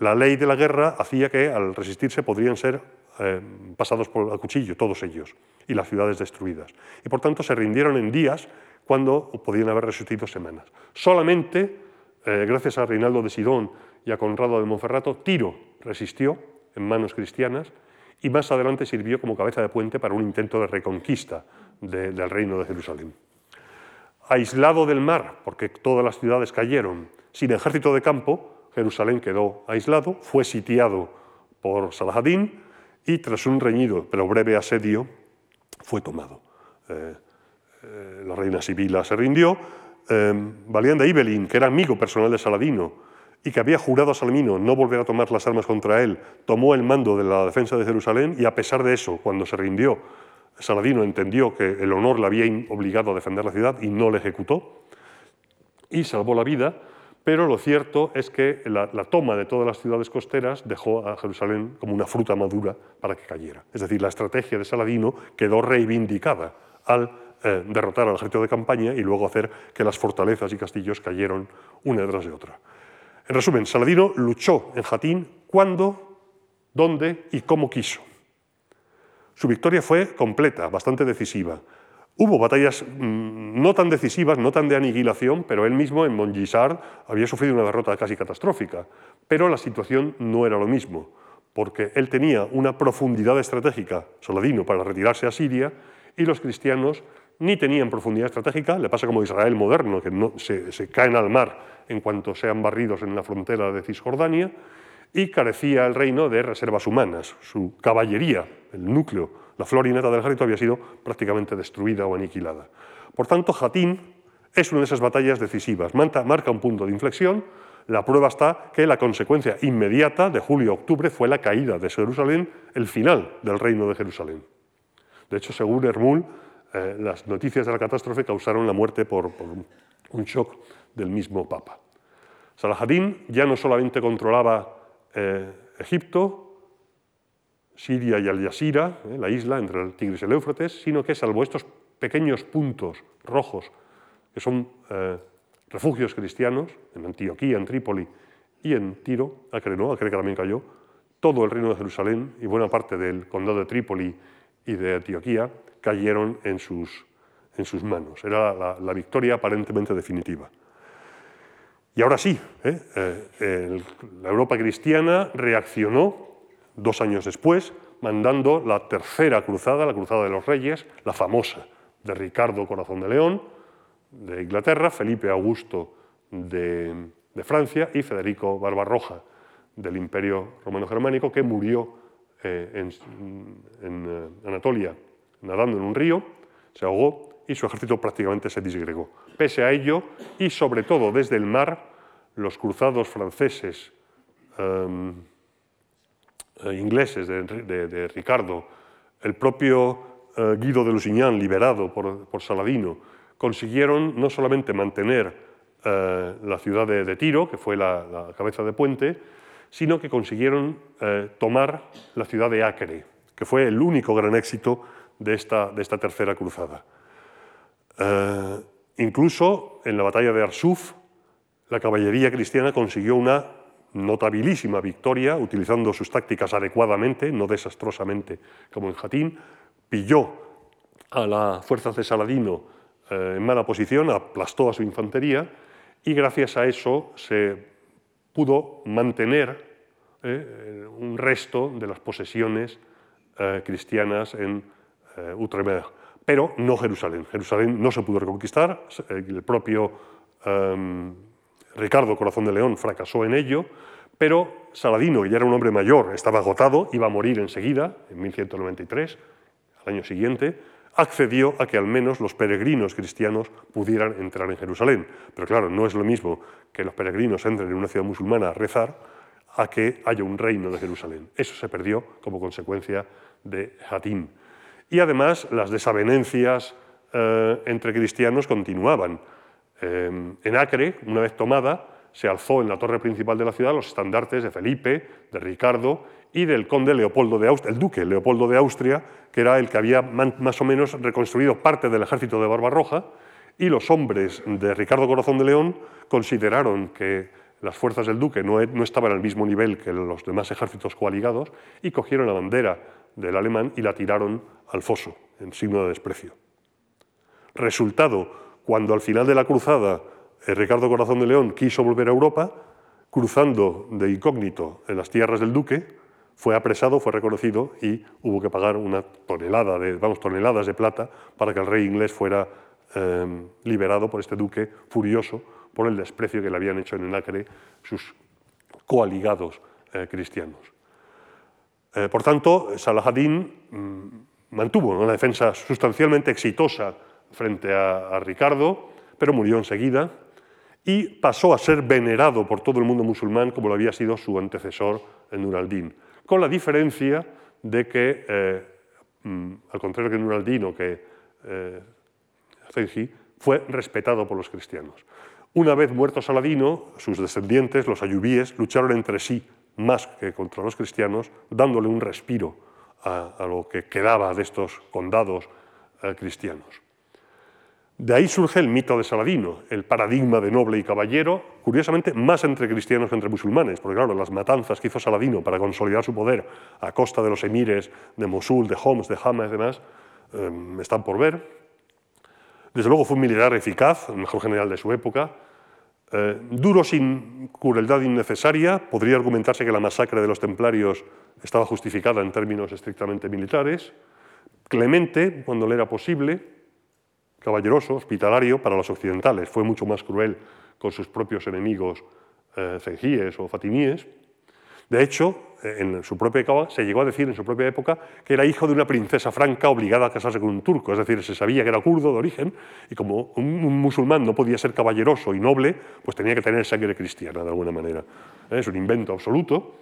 la ley de la guerra hacía que al resistirse podrían ser eh, pasados por el cuchillo, todos ellos, y las ciudades destruidas. Y por tanto se rindieron en días cuando podían haber resistido semanas. Solamente eh, gracias a Reinaldo de Sidón y a Conrado de Monferrato, Tiro resistió en manos cristianas y más adelante sirvió como cabeza de puente para un intento de reconquista del reino de Jerusalén. Aislado del mar, porque todas las ciudades cayeron, sin ejército de campo, Jerusalén quedó aislado, fue sitiado por Salahadín y tras un reñido pero breve asedio fue tomado. Eh, eh, la reina Sibila se rindió, eh, Valianda Ibelin, que era amigo personal de Saladino y que había jurado a Salamino no volver a tomar las armas contra él, tomó el mando de la defensa de Jerusalén y a pesar de eso, cuando se rindió, Saladino entendió que el honor le había obligado a defender la ciudad y no le ejecutó y salvó la vida, pero lo cierto es que la, toma de todas las ciudades costeras dejó a Jerusalén como una fruta madura para que cayera. Es decir, la estrategia de Saladino quedó reivindicada al eh, derrotar al ejército de campaña y luego hacer que las fortalezas y castillos cayeron una detrás de otra. En resumen, Saladino luchó en Jatín cuando, dónde y cómo quiso. Su victoria fue completa, bastante decisiva. Hubo batallas mm, no tan decisivas, no tan de aniquilación, pero él mismo en Montgisard había sufrido una derrota casi catastrófica. Pero la situación no era lo mismo, porque él tenía una profundidad estratégica, Saladino, para retirarse a Siria, y los cristianos ni tenían profundidad estratégica, le pasa como Israel moderno, que no, se, caen al mar en cuanto sean barridos en la frontera de Cisjordania, y carecía el reino de reservas humanas. Su caballería, el núcleo, la florineta del ejército había sido prácticamente destruida o aniquilada. Por tanto, Jatín es una de esas batallas decisivas, marca un punto de inflexión. La prueba está que la consecuencia inmediata de julio a octubre fue la caída de Jerusalén, el final del reino de Jerusalén. De hecho, según Hermul, eh, las noticias de la catástrofe causaron la muerte por, un shock del mismo Papa. Salahadín ya no solamente controlaba eh, Egipto, Siria y Al-Yasira, eh, la isla entre el Tigris y el Éufrates, sino que salvo estos pequeños puntos rojos, que son refugios cristianos, en Antioquía, en Trípoli y en Tiro, Acre no, Acre que también cayó, todo el reino de Jerusalén y buena parte del condado de Trípoli y de Antioquía cayeron en sus, en sus manos. Era la, victoria aparentemente definitiva. Y ahora sí, ¿eh? Eh, la Europa cristiana reaccionó dos años después, mandando la tercera cruzada, la Cruzada de los Reyes, la famosa de Ricardo Corazón de León, de Inglaterra, Felipe Augusto de, Francia y Federico Barbarroja del Imperio Romano Germánico, que murió eh, en Anatolia nadando en un río, se ahogó y su ejército prácticamente se disgregó. Pese a ello, y sobre todo desde el mar, los cruzados franceses, em, eh, ingleses de, Ricardo, el propio eh, Guido de Lusignan, liberado por, Saladino, consiguieron no solamente mantener eh, la ciudad de, Tiro, que fue la, cabeza de puente, sino que consiguieron tomar la ciudad de Acre, que fue el único gran éxito de esta, de esta tercera cruzada. incluso en la batalla de Arsuf, la caballería cristiana consiguió una notabilísima victoria, utilizando sus tácticas adecuadamente, no desastrosamente como en Jatín, pilló a la fuerza de Saladino eh, en mala posición, aplastó a su infantería y gracias a eso se pudo mantener eh, un resto de las posesiones eh, cristianas Outremer, pero no Jerusalén. Jerusalén no se pudo reconquistar, el propio em, Ricardo Corazón de León fracasó en ello, pero Saladino, que ya era un hombre mayor, estaba agotado, iba a morir enseguida, en 1193, al año siguiente, accedió a que al menos los peregrinos cristianos pudieran entrar en Jerusalén. Pero claro, no es lo mismo que los peregrinos entren en una ciudad musulmana a rezar a que haya un reino de Jerusalén. Eso se perdió como consecuencia de Hatim. Y además las desavenencias eh, entre cristianos continuaban. Em, en Acre, una vez tomada, se alzó en la torre principal de la ciudad los estandartes de Felipe, de Ricardo y del conde Leopoldo de Austria, el duque Leopoldo de Austria, que era el que había más o menos reconstruido parte del ejército de Barbarroja, y los hombres de Ricardo Corazón de León consideraron que las fuerzas del duque no, no estaban al mismo nivel que los demás ejércitos coaligados y cogieron la bandera del alemán y la tiraron al foso, en signo de desprecio. Resultado, cuando al final de la cruzada eh, Ricardo Corazón de León quiso volver a Europa, cruzando de incógnito en las tierras del duque, fue apresado, fue reconocido y hubo que pagar una tonelada de, vamos, toneladas de plata para que el rey inglés fuera em, liberado por este duque furioso por el desprecio que le habían hecho en el Acre sus coaligados eh, cristianos. Eh, por tanto, Salahadin mm, mantuvo una defensa sustancialmente exitosa frente a, Ricardo, pero murió enseguida y pasó a ser venerado por todo el mundo musulmán como lo había sido su antecesor, Nur al-Din, con la diferencia de que, eh, mm, al contrario que Nur al-Din o que eh, fue respetado por los cristianos. Una vez muerto Saladino, sus descendientes, los ayubíes, lucharon entre sí más que contra los cristianos, dándole un respiro a, lo que quedaba de estos condados eh, cristianos. De ahí surge el mito de Saladino, el paradigma de noble y caballero, curiosamente más entre cristianos que entre musulmanes, porque claro, las matanzas que hizo Saladino para consolidar su poder a costa de los emires de Mosul, de Homs, de Hama y demás, em, están por ver. Desde luego fue un militar eficaz, el mejor general de su época, eh, duro sin crueldad innecesaria, podría argumentarse que la masacre de los templarios estaba justificada en términos estrictamente militares, clemente cuando le era posible, caballeroso, hospitalario para los occidentales. Fue mucho más cruel con sus propios enemigos eh, o fatimíes. De hecho, eh, en su propia se llegó a decir en su propia época que era hijo de una princesa franca obligada a casarse con un turco, es decir, se sabía que era kurdo de origen y como un, musulmán no podía ser caballeroso y noble, pues tenía que tener sangre cristiana de alguna manera. Es un invento absoluto.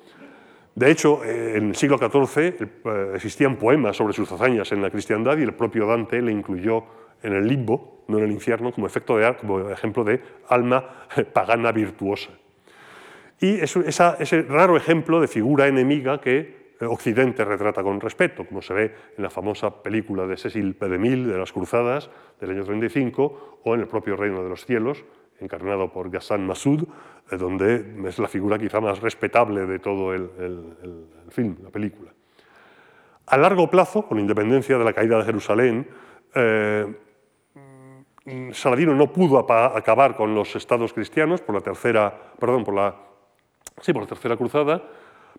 De hecho, eh, en el siglo XIV eh, existían poemas sobre sus hazañas en la cristiandad y el propio Dante le incluyó en el limbo, no en el infierno, como, efecto de, como ejemplo de alma pagana virtuosa. Y es ese raro ejemplo de figura enemiga que eh, Occidente retrata con respeto, como se ve en la famosa película de Cecil P. DeMille de las Cruzadas del año 35 o en el propio Reino de los Cielos, encarnado por Ghassan Massoud, eh, donde es la figura quizá más respetable de todo el, film, la película. A largo plazo, con independencia de la caída de Jerusalén, eh, Mm, Saladino no pudo acabar con los estados cristianos por la tercera, perdón, por la, sí, por la tercera cruzada,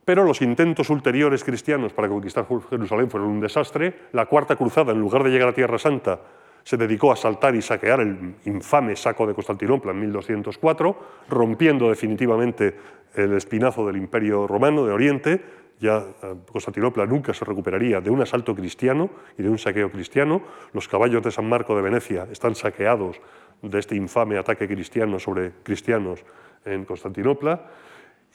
pero los intentos ulteriores cristianos para conquistar Jerusalén fueron un desastre. La cuarta cruzada, en lugar de llegar a Tierra Santa, se dedicó a asaltar y saquear el infame saco de Constantinopla en 1204, rompiendo definitivamente el espinazo del Imperio Romano de Oriente, ya eh, Constantinopla nunca se recuperaría de un asalto cristiano y de un saqueo cristiano. Los caballos de San Marco de Venecia están saqueados de este infame ataque cristiano sobre cristianos en Constantinopla.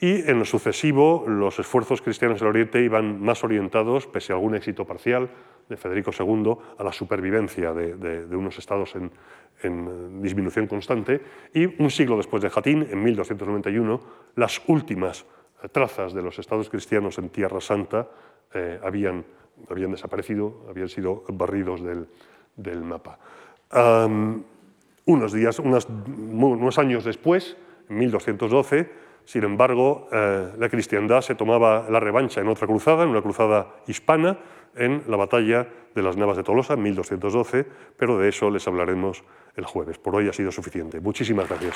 Y en lo sucesivo, los esfuerzos cristianos en el Oriente iban más orientados, pese a algún éxito parcial de Federico II, a la supervivencia de, unos estados en, disminución constante. Y un siglo después de Jatín, en 1291, las últimas trazas de los estados cristianos en Tierra Santa eh, habían, habían, desaparecido, habían sido barridos del, mapa. unos, días, unos años después, en 1212, sin embargo, eh, la cristiandad se tomaba la revancha en otra cruzada, en una cruzada hispana, en la batalla de las Navas de Tolosa, en 1212, pero de eso les hablaremos el jueves. Por hoy ha sido suficiente. Muchísimas gracias.